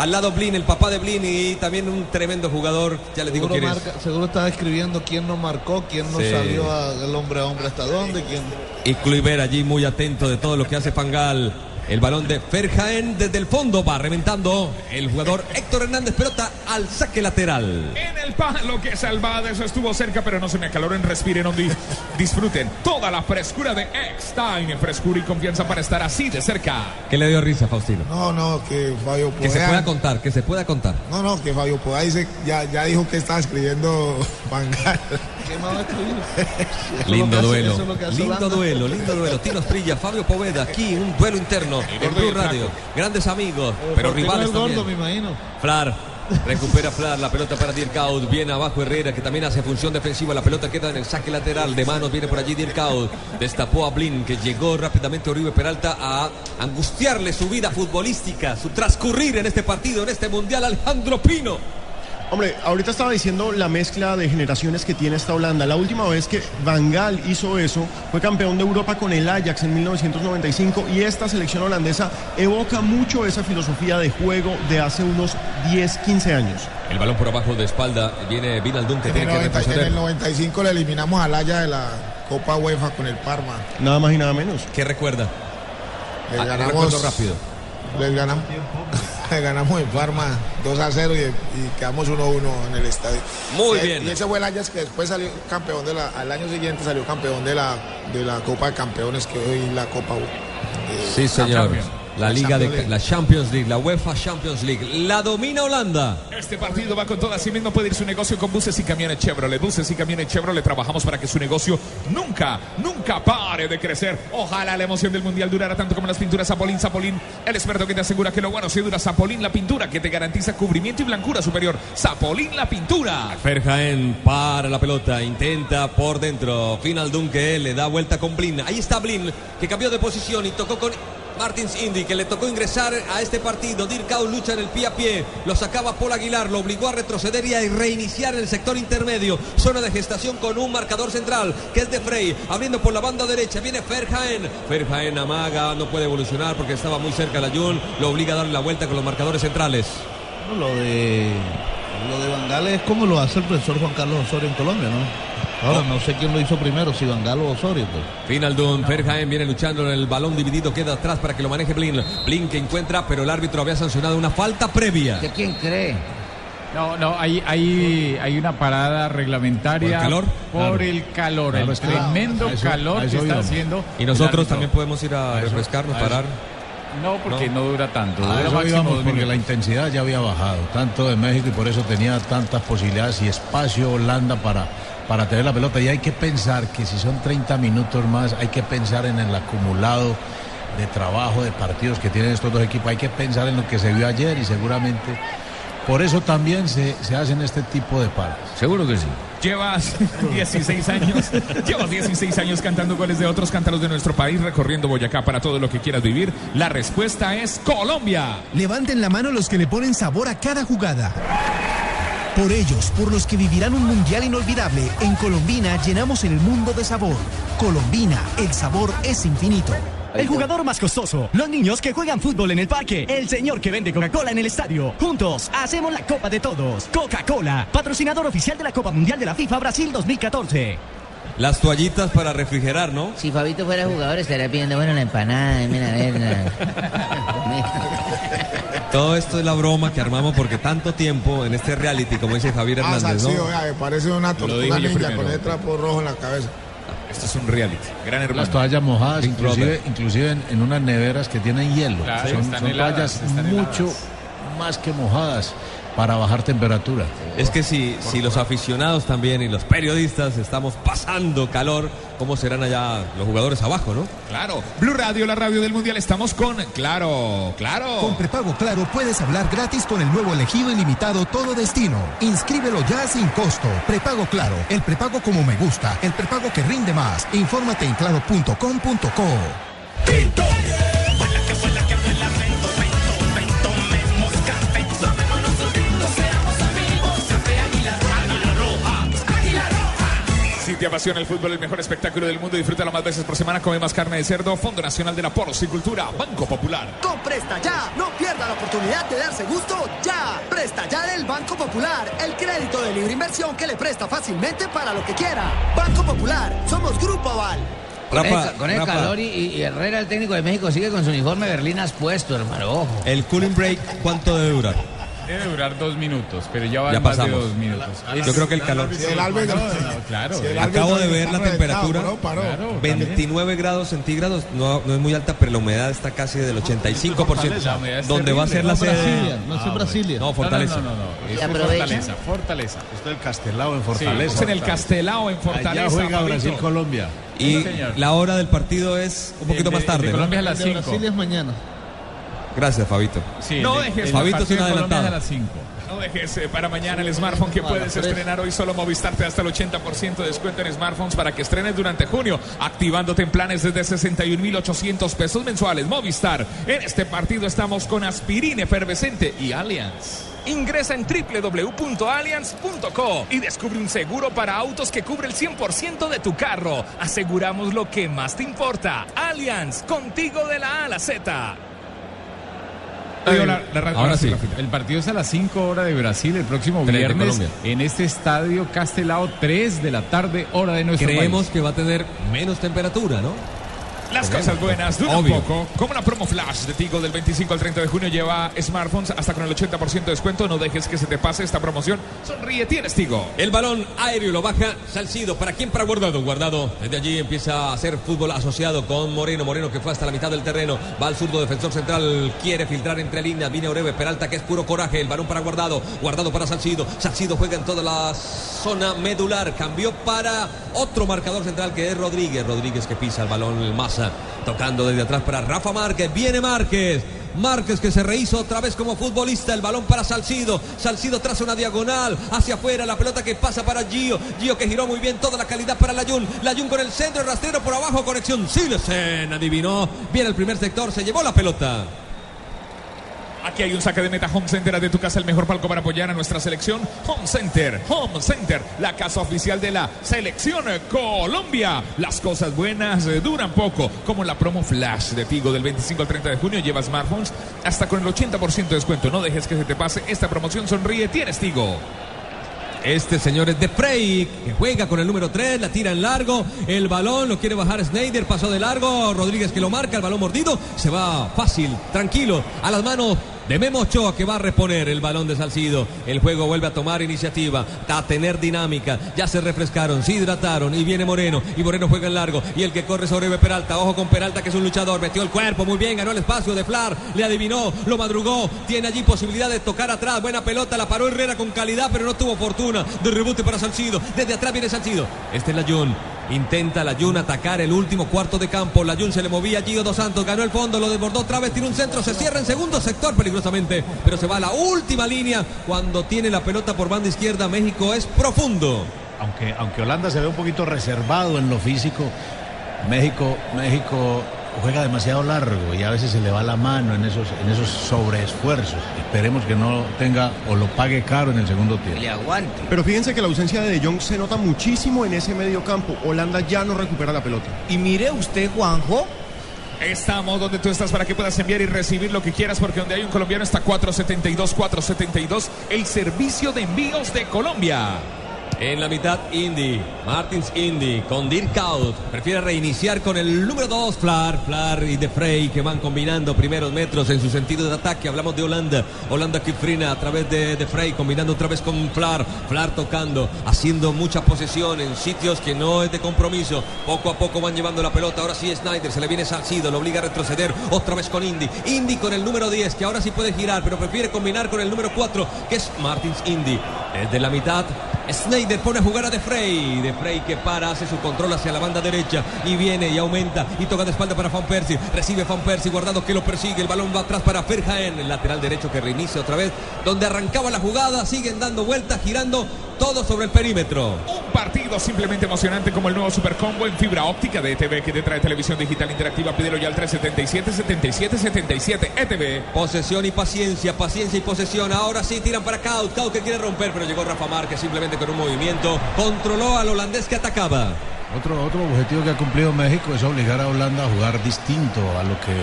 [SPEAKER 1] Al lado Blin, el papá de Blin y también un tremendo jugador. Ya les digo quién es.
[SPEAKER 5] marca- seguro estaba escribiendo quién no marcó, quién no
[SPEAKER 1] Sí.
[SPEAKER 5] salió a- del hombre a hombre hasta dónde, quién.
[SPEAKER 1] Y Kluivert allí muy atento de todo lo que hace Fangal. El balón de Ferjaen desde el fondo va reventando el jugador Héctor Hernández. Pelota al saque lateral.
[SPEAKER 4] En el palo que salvada, eso estuvo cerca, pero no se me acaloren, respiren disfruten toda la frescura de Eckstein. Frescura y confianza para estar así de cerca.
[SPEAKER 1] ¿Qué le dio risa, Faustino?
[SPEAKER 8] No, no, que Fabio
[SPEAKER 1] Que se pueda contar, que se pueda contar.
[SPEAKER 8] No, no, que Fabio Poveda dice, ya, ya dijo que estaba escribiendo Bangal.
[SPEAKER 5] ¿Qué más va a escribir?
[SPEAKER 1] Lindo duelo. Lindo duelo, lindo duelo. Tino Prilla, Fabio Poveda, aquí un duelo interno en Blue. Radio. Grandes amigos, pero
[SPEAKER 5] ¿Por qué no
[SPEAKER 1] rivales
[SPEAKER 5] el gordo,
[SPEAKER 1] también.
[SPEAKER 5] me imagino.
[SPEAKER 1] Flar. Recupera Flar la pelota para Dirkaut. Viene abajo Herrera que también hace función defensiva. La pelota queda en el saque lateral. De manos viene por allí Dirkaut. Destapó a Blin que llegó rápidamente Oribe Peralta a angustiarle su vida futbolística, su transcurrir en este partido, en este mundial. Alejandro Pino.
[SPEAKER 6] Hombre, ahorita estaba diciendo la mezcla de generaciones que tiene esta Holanda. La última vez que Van Gaal hizo eso fue campeón de Europa con el Ajax en 1995 y esta selección holandesa evoca mucho esa filosofía de juego de hace unos 10, 15 años.
[SPEAKER 1] El balón por abajo de espalda. Viene Vinaldum que
[SPEAKER 8] En el,
[SPEAKER 1] tiene que
[SPEAKER 8] 90 en
[SPEAKER 1] retroceder.
[SPEAKER 8] el 95 le eliminamos al Haya de la Copa UEFA con el Parma.
[SPEAKER 6] Nada más y nada menos.
[SPEAKER 1] ¿Qué recuerda?
[SPEAKER 8] Le
[SPEAKER 1] Ah,
[SPEAKER 8] ganamos
[SPEAKER 1] rápido.
[SPEAKER 8] Les ganamos, le ganamos en Parma 2 a 0 y, y quedamos 1 a 1 en el estadio.
[SPEAKER 1] Muy
[SPEAKER 8] Y-
[SPEAKER 1] bien.
[SPEAKER 8] Y ese fue el Ajax que después salió campeón de la, al año siguiente salió campeón de la, de la Copa de Campeones que hoy la Copa U.
[SPEAKER 1] Sí, señor. La
[SPEAKER 8] La
[SPEAKER 1] Liga de la Champions League, la UEFA Champions League. La domina Holanda.
[SPEAKER 4] Este partido va con todo. Así mismo puede ir su negocio con buses y camiones Chevrolet. Buses y camiones Chevrolet. Trabajamos para que su negocio nunca, nunca pare de crecer. Ojalá la emoción del mundial durara tanto como las pinturas Zapolín. Zapolín, el experto que te asegura que lo bueno se dura. Zapolín, la pintura que te garantiza cubrimiento y blancura superior. Zapolín, la pintura.
[SPEAKER 1] Ferjaen para la pelota, intenta por dentro. Final Dunque le da vuelta con Blin. Ahí está Blin, que cambió de posición y tocó con Martins Indy, que le tocó ingresar a este partido. Dirkau lucha en el pie a pie. Lo sacaba Paul Aguilar, lo obligó a retroceder y a reiniciar en el sector intermedio. Zona de gestación con un marcador central, que es de Frey. Abriendo por la banda derecha, viene Ferjaen. Ferjaen amaga, no puede evolucionar porque estaba muy cerca la Jun. Lo obliga a darle la vuelta con los marcadores centrales.
[SPEAKER 5] Lo de lo de Bangal es como lo hace el profesor Juan Carlos Osorio en Colombia, ¿no? Ahora no sé quién lo hizo primero, si Bangal o Osorio. Pues.
[SPEAKER 1] Finaldun, Ferjaen viene luchando en el balón dividido, queda atrás para que lo maneje Blin. Blin que encuentra, pero el árbitro había sancionado una falta previa.
[SPEAKER 3] ¿De quién cree?
[SPEAKER 7] No, no, hay, hay, hay una parada reglamentaria.
[SPEAKER 1] ¿Por el calor?
[SPEAKER 7] Por
[SPEAKER 1] Claro.
[SPEAKER 7] el calor,
[SPEAKER 1] Claro,
[SPEAKER 7] el tremendo
[SPEAKER 1] eso-
[SPEAKER 7] calor que está haciendo.
[SPEAKER 1] Y nosotros también podemos ir a, refrescarnos,
[SPEAKER 2] a
[SPEAKER 1] parar.
[SPEAKER 7] No, porque no, dura tanto.
[SPEAKER 2] A
[SPEAKER 7] Dura
[SPEAKER 2] eso íbamos porque la intensidad ya había bajado, tanto de México y por eso tenía tantas posibilidades y espacio Holanda para, para tener la pelota. Y hay que pensar que si son 30 minutos más, hay que pensar en el acumulado de trabajo, de partidos que tienen estos dos equipos. Hay que pensar en lo que se vio ayer y seguramente por eso también se, se hacen este tipo de paros.
[SPEAKER 1] Seguro que sí.
[SPEAKER 4] Llevas 16 años, llevas 16 años cantando goles de otros cántaros de nuestro país, recorriendo Boyacá para todo lo que quieras vivir. La respuesta es Colombia.
[SPEAKER 12] Levanten la mano los que le ponen sabor a cada jugada. Por ellos, por los que vivirán un mundial inolvidable, en Colombina llenamos el mundo de sabor. Colombina, el sabor es infinito.
[SPEAKER 10] El jugador más costoso, los niños que juegan fútbol en el parque, el señor que vende Coca-Cola en el estadio. Juntos hacemos la Copa de Todos. Coca-Cola, patrocinador oficial de la Copa Mundial de la FIFA Brasil 2014.
[SPEAKER 1] Las toallitas para refrigerar, ¿no?
[SPEAKER 3] Si Fabito fuera jugador estaría pidiendo, bueno, la empanada, mira, a ver, la-
[SPEAKER 1] Todo esto es la broma que armamos porque tanto tiempo en este reality, como dice Javier
[SPEAKER 8] Ah,
[SPEAKER 1] Hernández,
[SPEAKER 8] sí,
[SPEAKER 1] ¿no?
[SPEAKER 8] oiga, me parece una tortuga ninja con ese trapo rojo en la cabeza.
[SPEAKER 4] Esto es un reality. Gran hermano.
[SPEAKER 2] Las toallas mojadas, inclusive,
[SPEAKER 1] Brother.
[SPEAKER 2] inclusive en, en unas neveras que tienen hielo.
[SPEAKER 7] Claro,
[SPEAKER 2] son
[SPEAKER 7] están
[SPEAKER 2] son
[SPEAKER 7] heladas,
[SPEAKER 2] toallas
[SPEAKER 7] están
[SPEAKER 2] mucho
[SPEAKER 7] heladas.
[SPEAKER 2] más que mojadas para bajar temperatura.
[SPEAKER 1] Es que si, si los aficionados también y los periodistas estamos pasando calor, ¿cómo serán allá los jugadores abajo, no?
[SPEAKER 4] Claro. Blue Radio, la radio del mundial. Estamos con Claro, claro.
[SPEAKER 13] Con prepago claro puedes hablar gratis con el nuevo elegido ilimitado Todo Destino. Inscríbelo ya sin costo. Prepago claro, el prepago como me gusta, el prepago que rinde más. Infórmate en claro.com.co.
[SPEAKER 4] te apasiona el fútbol, el mejor espectáculo del mundo, disfrútalo más veces por semana, come más carne de cerdo, Fondo Nacional de la Porcicultura, Banco Popular.
[SPEAKER 15] Con Presta Ya, no pierda la oportunidad de darse gusto ya. Presta Ya del Banco Popular, el crédito de libre inversión que le presta fácilmente para lo que quiera. Banco Popular, somos Grupo Aval.
[SPEAKER 3] Con, el, con el
[SPEAKER 1] Rafa.
[SPEAKER 3] calor y, y Herrera, el técnico de México, sigue con su uniforme berlinas puesto, hermano. Ojo.
[SPEAKER 1] El cooling break, ¿cuánto debe durar?
[SPEAKER 7] Debe durar dos minutos, pero ya va
[SPEAKER 1] Ya
[SPEAKER 7] más de
[SPEAKER 1] pasamos.
[SPEAKER 7] dos minutos.
[SPEAKER 1] Yo creo que el calor.
[SPEAKER 8] Si el árbitro-
[SPEAKER 7] Claro.
[SPEAKER 8] si el
[SPEAKER 1] Acabo de ver la temperatura.
[SPEAKER 8] paró, paró.
[SPEAKER 7] Claro,
[SPEAKER 1] 29 grados centígrados, no, no es muy alta, pero la humedad está casi del 85%.
[SPEAKER 7] La humedad es
[SPEAKER 1] Donde va a ser la sede.
[SPEAKER 5] Brasilia, no es Brasilia.
[SPEAKER 1] No, Fortaleza.
[SPEAKER 7] No, no, no, no. Es. Fortaleza, Fortaleza.
[SPEAKER 2] Está el Castelao en
[SPEAKER 7] Sí,
[SPEAKER 2] Fortaleza.
[SPEAKER 4] Es en el Castelao, en Fortaleza.
[SPEAKER 2] Allá juega. Brasil-Colombia.
[SPEAKER 1] Y la hora del partido es un poquito más tarde. ¿no?
[SPEAKER 7] Colombia es a las
[SPEAKER 5] De
[SPEAKER 7] 5.
[SPEAKER 5] Brasilia es mañana.
[SPEAKER 1] Gracias, Fabito.
[SPEAKER 7] Sí,
[SPEAKER 4] No dejes-
[SPEAKER 7] el
[SPEAKER 1] Fabito es un
[SPEAKER 7] es a
[SPEAKER 1] adelantado.
[SPEAKER 7] las 5.
[SPEAKER 4] No dejes eh, para mañana el smartphone que puedes estrenar hoy. Solo Movistar te da hasta el 80% de descuento en smartphones para que estrenes durante junio, activándote en planes desde 61,800 pesos mensuales. Movistar, en este partido estamos con Aspirina Efervescente y Allianz. Ingresa en www.allianz.co y descubre un seguro para autos que cubre el 100% de tu carro. Aseguramos lo que más te importa. Allianz, contigo de la A a la Z. La- la- la-
[SPEAKER 7] Ahora sí, el partido es a las 5 horas de Brasil el próximo viernes
[SPEAKER 1] Colombia.
[SPEAKER 7] en este estadio Castelao 3 de la tarde hora de nuestro
[SPEAKER 1] Creemos
[SPEAKER 7] país.
[SPEAKER 1] que va a tener menos temperatura, ¿no?
[SPEAKER 4] Las cosas buenas duran
[SPEAKER 1] Obvio.
[SPEAKER 4] poco. Como una promo flash de Tigo del 25 al 30 de junio lleva smartphones hasta con el 80% de descuento. No dejes que se te pase esta promoción. Sonríe, tienes Tigo.
[SPEAKER 1] El balón aéreo lo baja Salcido. ¿Para quién? Para Guardado. Guardado desde allí empieza a hacer fútbol asociado con Moreno. Moreno que fue hasta la mitad del terreno. Va al zurdo defensor central. Quiere filtrar entre líneas. Viene Oreve Peralta que es puro coraje. El balón para Guardado. Guardado para Salcido. Salcido juega en toda la zona medular. Cambió para otro marcador central que es Rodríguez. Rodríguez que pisa el balón. El tocando desde atrás para Rafa Márquez. Viene Márquez. Márquez que se rehizo otra vez como futbolista. El balón para Salcido. Salcido traza una diagonal hacia afuera. La pelota que pasa para Gio. Gio que giró muy bien toda la calidad para Layun. Layun con el centro, el rastrero por abajo. Conexión Silesen. Adivinó. Viene el primer sector. Se llevó la pelota.
[SPEAKER 4] Aquí hay un saque de meta Home Center de tu casa, el mejor palco para apoyar a nuestra selección. Home Center, Home Center, la casa oficial de la selección Colombia. Las cosas buenas duran poco, como la promo Flash de Tigo del 25 al 30 de junio. Lleva smartphones hasta con el 80% de descuento. No dejes que se te pase esta promoción. Sonríe, tienes Tigo.
[SPEAKER 1] Este señor es de Frey, que juega con el número 3, la tira en largo, el balón lo quiere bajar Snyder, pasó de largo, Rodríguez que lo marca, el balón mordido, se va fácil, tranquilo, a las manos de Memo que va a reponer el balón de Salcido. El juego vuelve a tomar iniciativa, a tener dinámica, ya se refrescaron, se hidrataron y viene Moreno, y Moreno juega en largo, y el que corre sobre Peralta, ojo con Peralta que es un luchador, metió el cuerpo, muy bien, ganó el espacio de Flar, le adivinó, lo madrugó, tiene allí posibilidad de tocar atrás, buena pelota, la paró Herrera con calidad, pero no tuvo fortuna. De rebote para Salcido, desde atrás viene Salcido, este es la. Intenta la Jun atacar el último cuarto de campo. La Jun se le movía Gio Dos Santos. Ganó el fondo, lo desbordó otra. Tiene un centro, se cierra en segundo sector peligrosamente. Pero se va a la última línea. Cuando tiene la pelota por banda izquierda, México es profundo.
[SPEAKER 2] Aunque, aunque Holanda se ve un poquito reservado en lo físico, México, México juega demasiado largo y a veces se le va la mano en esos, en esos sobreesfuerzos. Esperemos que no tenga o lo pague caro en el segundo tiempo.
[SPEAKER 3] aguante.
[SPEAKER 6] Pero fíjense que la ausencia de De Jong se nota muchísimo en ese medio campo. Holanda ya no recupera la pelota.
[SPEAKER 15] Y mire usted, Juanjo.
[SPEAKER 4] Estamos donde tú estás para que puedas enviar y recibir lo que quieras, porque donde hay un colombiano está 472, 472, el servicio de envíos de Colombia.
[SPEAKER 1] En la mitad, Indy. Martins Indy con Dirk Out. Prefiere reiniciar con el número 2, Flar. Flar y De Frey que van combinando primeros metros en su sentido de ataque. Hablamos de Holanda. Holanda que frena a través de De Frey, combinando otra vez con Flar. Flar tocando, haciendo mucha posesión en sitios que no es de compromiso. Poco a poco van llevando la pelota. Ahora sí, Snyder se le viene Salcido, lo obliga a retroceder. Otra vez con Indy. Indy con el número 10, que ahora sí puede girar, pero prefiere combinar con el número 4, que es Martins Indy. Desde la mitad, Snyder pone a jugar a De Frey. De Frey que para, hace su control hacia la banda derecha y viene y aumenta y toca de espalda para Van Persie. Recibe Van Persie, guardado que lo persigue. El balón va atrás para Ferjaen, el lateral derecho que reinicia otra vez. Donde arrancaba la jugada, siguen dando vueltas, girando. Todo sobre el perímetro.
[SPEAKER 4] Un partido simplemente emocionante como el nuevo Supercombo en fibra óptica de ETV que te trae televisión digital interactiva. Pídelo ya al 377 77 77 ETV.
[SPEAKER 1] Posesión y paciencia, paciencia y posesión. Ahora sí tiran para Kaut. Kaut que quiere romper, pero llegó Rafa Márquez simplemente con un movimiento. Controló al holandés que atacaba.
[SPEAKER 2] Otro, otro objetivo que ha cumplido México es obligar a Holanda a jugar distinto a lo que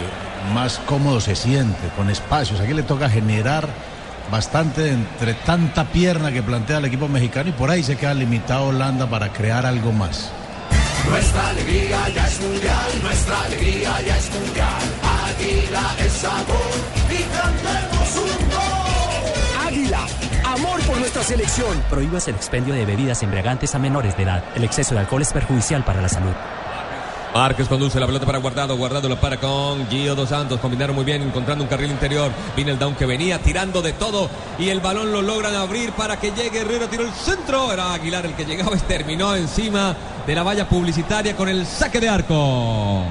[SPEAKER 2] más cómodo se siente, con espacios. Aquí le toca generar bastante entre tanta pierna que plantea el equipo mexicano y por ahí se queda limitado Holanda para crear algo más.
[SPEAKER 9] Nuestra alegría ya es mundial, nuestra alegría ya es mundial. Águila es sabor y cantemos un gol.
[SPEAKER 14] Águila, amor por nuestra selección. Prohíbas el expendio de bebidas embriagantes a menores de edad. El exceso de alcohol es perjudicial para la salud.
[SPEAKER 1] Márquez conduce la pelota para Guardado. Guardado la para con Gio Dos Santos. Combinaron muy bien, encontrando un carril interior. Viene el down que venía tirando de todo. Y el balón lo logran abrir para que llegue Herrera. Tiró el centro. Era Aguilar el que llegaba y terminó encima de la valla publicitaria con el saque de arco.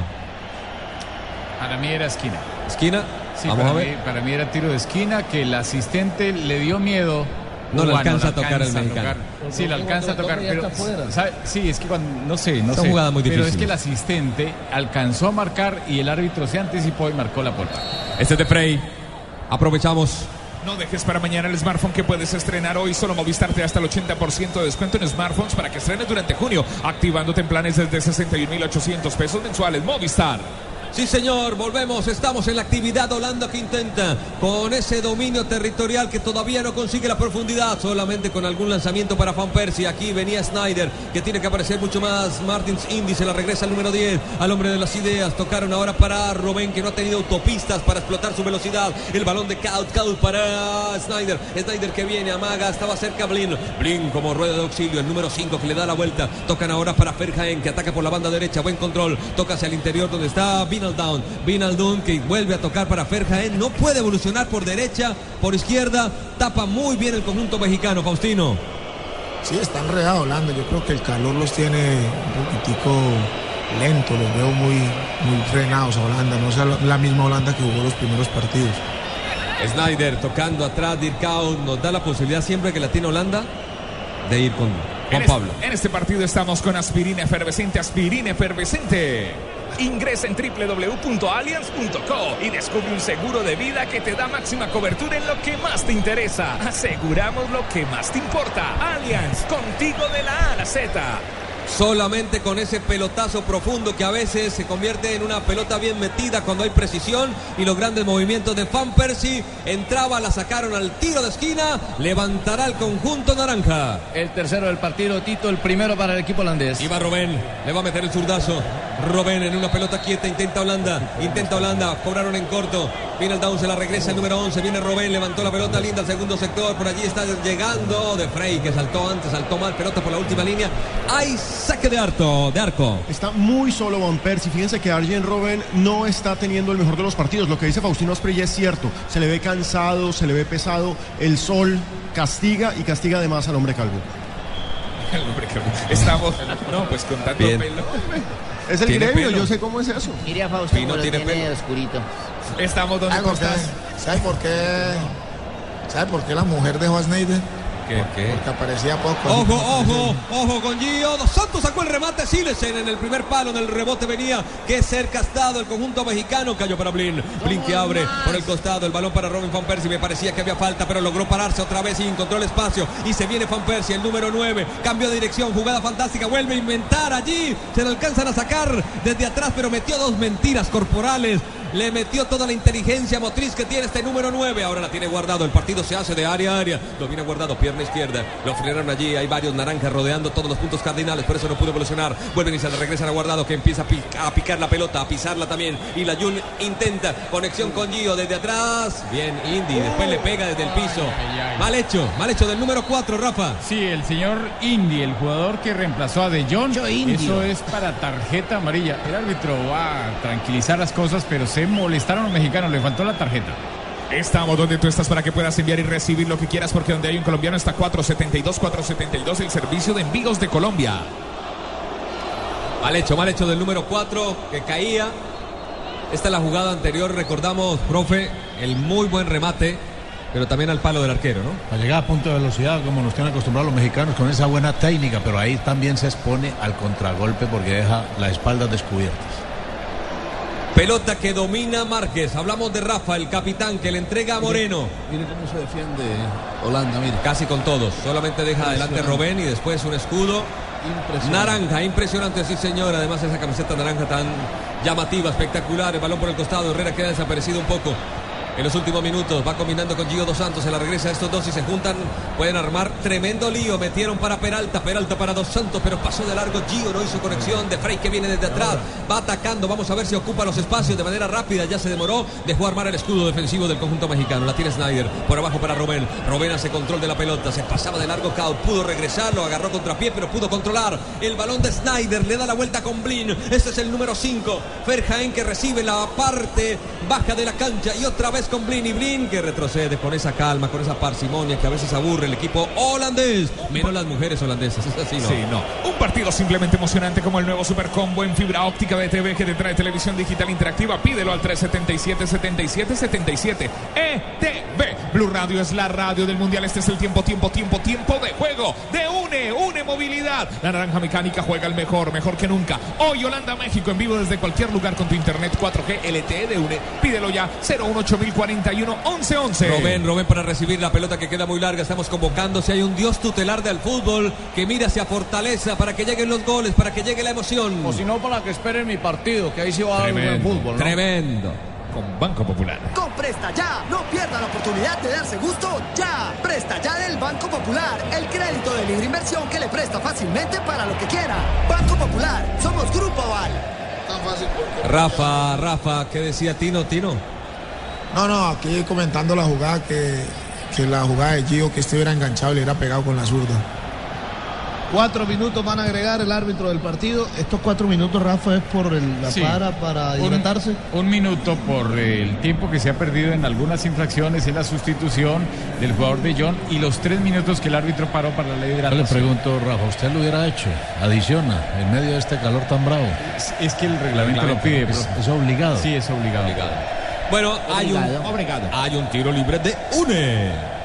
[SPEAKER 7] Para mí era esquina.
[SPEAKER 1] ¿Esquina?
[SPEAKER 7] Sí,
[SPEAKER 1] Vamos
[SPEAKER 7] para,
[SPEAKER 1] a ver.
[SPEAKER 7] Mí, para mí era tiro de esquina que el asistente le dio miedo.
[SPEAKER 1] No le alcanza a tocar el
[SPEAKER 7] alcanza
[SPEAKER 1] mexicano.
[SPEAKER 7] tocar. Sí, le alcanza a tocar. Pero, ¿sabe? Sí, es que cuando, no sé, no
[SPEAKER 1] Son
[SPEAKER 7] sé.
[SPEAKER 1] jugadas muy
[SPEAKER 7] Pero es
[SPEAKER 1] difíciles.
[SPEAKER 7] que el asistente alcanzó a marcar y el árbitro se anticipó y marcó la puerta.
[SPEAKER 1] Este es de Frey. Aprovechamos.
[SPEAKER 4] No dejes para mañana el smartphone que puedes estrenar hoy. Solo Movistar te da hasta el 80% de descuento en smartphones para que estrenes durante junio, activándote en planes desde 61.800 pesos mensuales. Movistar.
[SPEAKER 1] Sí, señor, volvemos. Estamos en la actividad Holanda que intenta con ese dominio territorial que todavía no consigue la profundidad, solamente con algún lanzamiento para Van Persie. Aquí venía Snyder, que tiene que aparecer mucho más. Martins Indy se la regresa al número 10, al hombre de las ideas. Tocaron ahora para Robén, que no ha tenido autopistas para explotar su velocidad. El balón de Kaut, Kaut para Snyder. Snyder que viene, amaga, estaba cerca Blin. Blin como rueda de auxilio, el número 5 que le da la vuelta. Tocan ahora para Ferjaen, que ataca por la banda derecha. Buen control. Toca hacia el interior donde está Vinaldown. Vinaldown que vuelve a tocar para Ferjaen. No puede evolucionar por derecha, por izquierda. Tapa muy bien el conjunto mexicano, Faustino.
[SPEAKER 8] Sí, está enredado Holanda. Yo creo que el calor los tiene un poquitico lento. Los veo muy, muy frenados a Holanda. No es la- misma Holanda que jugó los primeros partidos.
[SPEAKER 1] Snyder tocando atrás de Irkau. Nos da la posibilidad siempre que la tiene Holanda de ir con Juan
[SPEAKER 4] En
[SPEAKER 1] Pablo.
[SPEAKER 4] en este partido estamos con aspirina efervescente, aspirina efervescente. Ingresa en www.allianz.co y descubre un seguro de vida que te da máxima cobertura en lo que más te interesa. Aseguramos lo que más te importa. Allianz, contigo de la A a la Z.
[SPEAKER 1] Solamente con ese pelotazo profundo que a veces se convierte en una pelota bien metida cuando hay precisión y los grandes movimientos de Van Persie. Entraba, la sacaron al tiro de esquina, levantará el conjunto naranja.
[SPEAKER 3] El tercero del partido, Tito, el primero para el equipo holandés.
[SPEAKER 1] Iba Robén, le va a meter el zurdazo. Robén en una pelota quieta, intenta Holanda, intenta Holanda, cobraron en corto. Viene el down, se la regresa el número 11, viene Robén, levantó la pelota linda al segundo sector, por allí está llegando de Frey, que saltó antes, saltó mal, pelota por la última línea. Hay saque de arco, de arco.
[SPEAKER 6] Está muy solo Van Persie. Fíjense que Arjen Robben no está teniendo el mejor de los partidos. Lo que dice Faustino Asprilla es cierto. Se le ve cansado, se le ve pesado. El sol castiga y castiga además al hombre calvo.
[SPEAKER 4] El hombre que- Estamos, no, pues con tanto
[SPEAKER 6] Bien.
[SPEAKER 4] pelo.
[SPEAKER 6] Es el gremio,
[SPEAKER 4] pelo.
[SPEAKER 6] yo sé cómo es eso.
[SPEAKER 15] Mire a como lo
[SPEAKER 4] tiene
[SPEAKER 15] tiene
[SPEAKER 4] pelo.
[SPEAKER 15] oscurito.
[SPEAKER 4] Estamos donde
[SPEAKER 8] ¿Sabe
[SPEAKER 4] tú
[SPEAKER 8] por qué?
[SPEAKER 4] estás.
[SPEAKER 8] ¿Sabe por qué? ¿Sabe por qué la mujer dejó a Snyder?
[SPEAKER 1] ¿Qué, qué?
[SPEAKER 8] Porque aparecía poco.
[SPEAKER 1] Ojo, ojo, ojo con Gio. Dos Santos sacó el remate. Silesen en el primer palo. En el rebote venía. Qué cerca ha estado el conjunto mexicano. Cayó para Blin. Blin que abre por el costado. El balón para Robin Van Persie. Me parecía que había falta, pero logró pararse otra vez y encontró el espacio. Y se viene Van Persie, el número 9. Cambio de dirección. Jugada fantástica. Vuelve a inventar allí. Se lo alcanzan a sacar desde atrás, pero metió dos mentiras corporales. Le metió toda la inteligencia motriz que tiene este número 9. Ahora la tiene guardado. El partido se hace de área a área. Lo viene guardado, pierna izquierda. Lo frenaron allí. Hay varios naranjas rodeando todos los puntos cardinales. Por eso no pudo evolucionar. Vuelven y se le regresan a guardado que empieza a, pica- a picar la pelota, a pisarla también. Y la Jun intenta conexión con Gio desde atrás. Bien, Indy. Después le pega desde el piso. Mal hecho, mal hecho del número 4, Rafa.
[SPEAKER 7] Sí, el señor Indy, el jugador que reemplazó a De Jong, eso es para tarjeta amarilla. El árbitro va a tranquilizar las cosas, pero se molestaron los mexicanos, le faltó la tarjeta.
[SPEAKER 4] Estamos donde tú estás para que puedas enviar y recibir lo que quieras, porque donde hay un colombiano está 472, 472, el servicio de envíos de Colombia.
[SPEAKER 1] Mal hecho, mal hecho del número 4 que caía. Esta es la jugada anterior, recordamos, profe, el muy buen remate. pero también al palo del arquero, ¿no?
[SPEAKER 2] Para llegar a punto de velocidad, como nos tienen acostumbrados los mexicanos, con esa buena técnica, pero ahí también se expone al contragolpe porque deja las espaldas descubiertas.
[SPEAKER 1] Pelota que domina Márquez. Hablamos de Rafa, el capitán, que le entrega a Moreno.
[SPEAKER 5] Mire cómo se defiende Holanda, mire.
[SPEAKER 1] Casi con todos. Solamente deja adelante Robén y después un escudo. Naranja, impresionante, sí señor. Además esa camiseta naranja tan llamativa, espectacular. El balón por el costado. Herrera queda desaparecido un poco. En los últimos minutos va combinando con Gio Dos Santos. Se la regresa a estos dos y se juntan. Pueden armar tremendo lío. Metieron para Peralta. Peralta para Dos Santos. Pero pasó de largo. Gio no hizo conexión. De Frey que viene desde atrás. Va atacando. Vamos a ver si ocupa los espacios de manera rápida. Ya se demoró. Dejó armar el escudo defensivo del conjunto mexicano. La tiene Snyder. Por abajo para Robén. Robén hace control de la pelota. Se pasaba de largo Cao. Pudo regresar. Lo agarró contra pie. Pero pudo controlar. El balón de Snyder. Le da la vuelta con Blin. Este es el número 5. Ferjaen que recibe la parte baja de la cancha. Y otra vez con Blin. Y Blin que retrocede con esa calma, con esa parsimonia que a veces aburre el equipo holandés. Menos las mujeres holandesas. Es así, ¿no?
[SPEAKER 4] Sí, no. Un partido simplemente emocionante como el nuevo Super Combo en fibra óptica de TV que te trae televisión digital interactiva. Pídelo al 377-7777. ETV. Blue Radio es la radio del Mundial. Este es el tiempo, tiempo, tiempo, tiempo de juego. De une, une movilidad. La naranja mecánica juega el mejor, mejor que nunca. Hoy Holanda, México en vivo desde cualquier lugar con tu internet 4G LTE de une. Pídelo ya 018041 1111.
[SPEAKER 1] Robén, Robén para recibir la pelota que queda muy larga. Estamos convocando. Si hay un dios tutelar del fútbol que mira hacia Fortaleza para que lleguen los goles, para que llegue la emoción.
[SPEAKER 5] O si no, para que esperen mi partido, que ahí sí va a dar un buen fútbol. ¿no?
[SPEAKER 1] Tremendo.
[SPEAKER 4] Con Banco Popular.
[SPEAKER 15] Con Presta Ya, no pierda la oportunidad de darse gusto ya. Presta Ya del Banco Popular, el crédito de libre inversión que le presta fácilmente para lo que quiera. Banco Popular, somos Grupo Aval.
[SPEAKER 1] Rafa, Rafa, ¿qué decía Tino, Tino?
[SPEAKER 8] No, no, aquí comentando la jugada que, que la jugada de Gio que estuviera enganchado y le hubiera pegado con la zurda.
[SPEAKER 5] Cuatro minutos van a agregar el árbitro del partido. Estos cuatro minutos, Rafa, es por el- la
[SPEAKER 7] Sí.
[SPEAKER 5] para para
[SPEAKER 7] Un-
[SPEAKER 5] hidratarse.
[SPEAKER 7] Un, minuto por el tiempo que se ha perdido en algunas infracciones en la sustitución del jugador de John y los tres minutos que el árbitro paró para la ley de
[SPEAKER 2] Yo le
[SPEAKER 7] hidratación.
[SPEAKER 2] pregunto, Rafa, ¿usted lo hubiera hecho? Adiciona, en medio de este calor tan bravo.
[SPEAKER 7] Es, es que el reglamento lo pide.
[SPEAKER 2] Es,
[SPEAKER 7] pero-
[SPEAKER 2] es obligado.
[SPEAKER 7] Sí, es obligado.
[SPEAKER 1] Bueno, hay un, hay un tiro libre de UNE.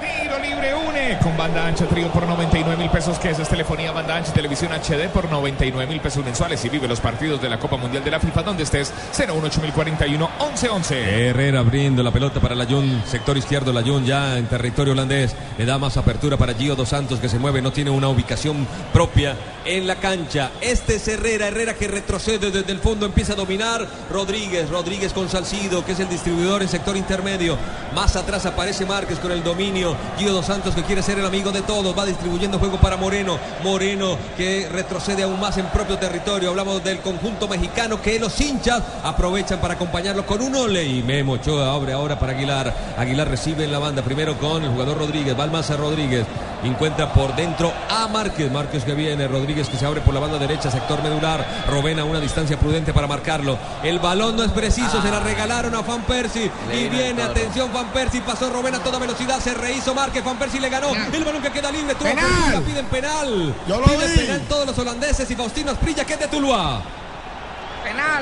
[SPEAKER 4] Con banda ancha trío por 99 mil pesos que es telefonía banda ancha y televisión HD por 99 mil pesos mensuales. Y vive los partidos de la Copa Mundial de la FIFA donde estés 018041 1111
[SPEAKER 1] Herrera abriendo la pelota para Layún, sector izquierdo Layún ya en territorio holandés, le da más apertura para Gio Dos Santos que se mueve, no tiene una ubicación propia en la cancha. Este es Herrera, Herrera que retrocede desde el fondo, empieza a dominar. Rodríguez, Rodríguez con Salcido que es el distribuidor en sector intermedio. Más atrás aparece Márquez con el dominio, Gio Dos Santos que quiere ser el amigo de todos, va distribuyendo juego para Moreno, Moreno que retrocede aún más en propio territorio. Hablamos del conjunto mexicano que los hinchas aprovechan para acompañarlo con un ole y Memo Ochoa abre ahora para Aguilar. Aguilar recibe en la banda primero con el jugador Rodríguez, Balmaza Rodríguez. Encuentra por dentro a Márquez, Márquez que viene, Rodríguez que se abre por la banda derecha, sector medular. Robena a una distancia prudente para marcarlo. El balón no es preciso, se la regalaron a Van Persie. Y viene, atención, Van Persie pasó Robena a toda velocidad, se rehizo Márquez, Van Persie le ganó. El balón que queda libre, tuvo
[SPEAKER 8] ¡Penal!
[SPEAKER 1] piden penal.
[SPEAKER 8] Yo lo
[SPEAKER 1] Piden
[SPEAKER 8] vi.
[SPEAKER 1] penal todos los holandeses y Faustino Asprilla que es de Tuluá.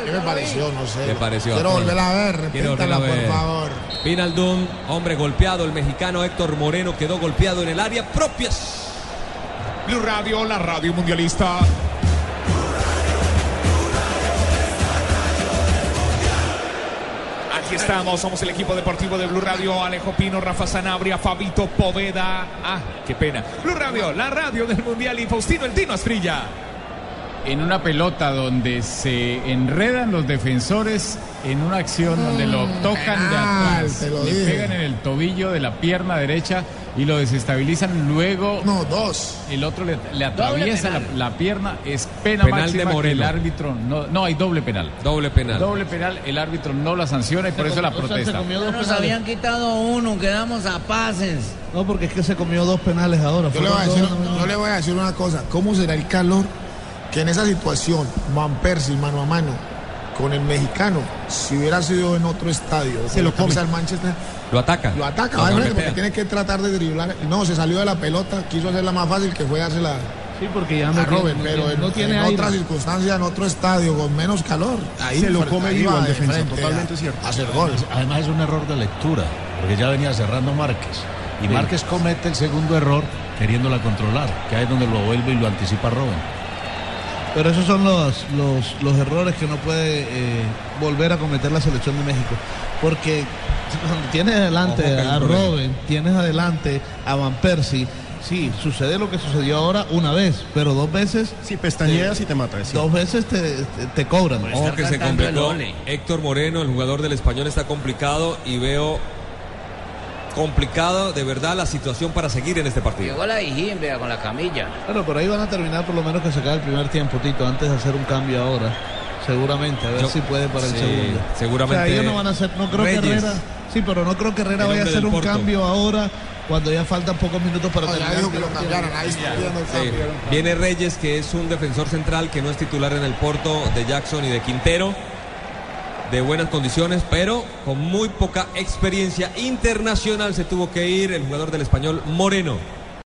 [SPEAKER 8] ¿Qué me pareció? No sé.
[SPEAKER 1] ¿Qué pareció?
[SPEAKER 8] Quiero volver a ver,
[SPEAKER 1] Quiero volverla
[SPEAKER 8] repítala,
[SPEAKER 1] a ver.
[SPEAKER 8] por favor.
[SPEAKER 1] Pinaldum, hombre golpeado, el mexicano Héctor Moreno quedó golpeado en el área propia.
[SPEAKER 4] Blue Radio, la radio mundialista. Aquí estamos, somos el equipo deportivo de Blue Radio, Alejo Pino, Rafa Sanabria, Fabito Poveda. Ah, qué pena. Blue Radio, la radio del Mundial y Faustino El Tino Asprilla.
[SPEAKER 7] En una pelota donde se enredan los defensores en una acción donde lo tocan de
[SPEAKER 8] penal,
[SPEAKER 7] atrás, le pegan en el tobillo de la pierna derecha y lo desestabilizan. Luego
[SPEAKER 8] No, dos.
[SPEAKER 7] el otro le, le atraviesa la, pierna. Es pena
[SPEAKER 1] Penal
[SPEAKER 7] máxima
[SPEAKER 1] de
[SPEAKER 7] que el
[SPEAKER 1] Moreno.
[SPEAKER 7] árbitro no, no hay doble penal.
[SPEAKER 1] Doble penal.
[SPEAKER 7] Doble penal, el árbitro no la sanciona y por eso la
[SPEAKER 5] O sea, se
[SPEAKER 7] protesta.
[SPEAKER 5] comió dos
[SPEAKER 3] Nos habían quitado uno, quedamos a pases.
[SPEAKER 5] No, porque es que se comió dos penales ahora.
[SPEAKER 8] Yo le, voy a decir,
[SPEAKER 5] dos, no, no.
[SPEAKER 8] yo le voy a decir una cosa. ¿Cómo será el calor que en esa situación Van Persie mano a mano con el mexicano, si hubiera sido en otro estadio,
[SPEAKER 6] Se lo come.
[SPEAKER 8] el Manchester,
[SPEAKER 1] Lo ataca.
[SPEAKER 8] lo ataca, obviamente,
[SPEAKER 1] golpea.
[SPEAKER 8] porque tiene que tratar de driblar. No, se salió de la pelota, quiso hacerla más fácil que fue hacerla
[SPEAKER 5] Sí, porque ya
[SPEAKER 8] a
[SPEAKER 5] no
[SPEAKER 8] Robert,
[SPEAKER 5] tiene,
[SPEAKER 8] pero
[SPEAKER 5] no,
[SPEAKER 8] en,
[SPEAKER 5] no tiene
[SPEAKER 8] en otra circunstancia, en otro estadio, con menos calor, ahí
[SPEAKER 6] Se lo come vivo el
[SPEAKER 8] de
[SPEAKER 6] defensa,
[SPEAKER 8] frente
[SPEAKER 6] totalmente
[SPEAKER 8] a-
[SPEAKER 6] cierto.
[SPEAKER 8] a hacer gol.
[SPEAKER 2] Además es un error de lectura, porque ya venía cerrando Márquez. Y
[SPEAKER 5] Sí.
[SPEAKER 2] Márquez comete el segundo error queriéndola controlar, que ahí es donde lo vuelve y lo anticipa Robin.
[SPEAKER 5] Pero esos son los, los, los errores que no puede eh, volver a cometer la selección de México. Porque cuando tienes adelante a. Robin, tienes adelante a Van Persie, sí, sucede lo que sucedió ahora una vez, pero dos veces...
[SPEAKER 6] Si pestañeas y te mata. sí.
[SPEAKER 5] Dos veces te, te, te cobran.
[SPEAKER 1] Ojo que se complicó. Héctor Moreno, el jugador del español, está complicado y veo complicado de verdad la situación para seguir en este partido.
[SPEAKER 3] Llegó la higiene, vea, con la camilla.
[SPEAKER 5] Bueno, pero ahí van a terminar por lo menos que se acabe el primer tiempo, Tito, antes de hacer un cambio ahora. Seguramente, a ver
[SPEAKER 1] Yo-
[SPEAKER 5] si puede para el segundo.
[SPEAKER 1] seguramente
[SPEAKER 5] O sea, ellos no van a hacer, no creo
[SPEAKER 1] Reyes.
[SPEAKER 5] que Herrera, sí, pero no creo que Herrera vaya a hacer un
[SPEAKER 1] Porto.
[SPEAKER 5] cambio ahora cuando ya faltan pocos minutos para terminar.
[SPEAKER 8] que lo cambiaran, ahí
[SPEAKER 1] Sí. Viene Reyes, que es un defensor central que no es titular en el Porto de Jackson y de Quintero. De buenas condiciones, pero con muy poca experiencia internacional se tuvo que ir el jugador del español Moreno.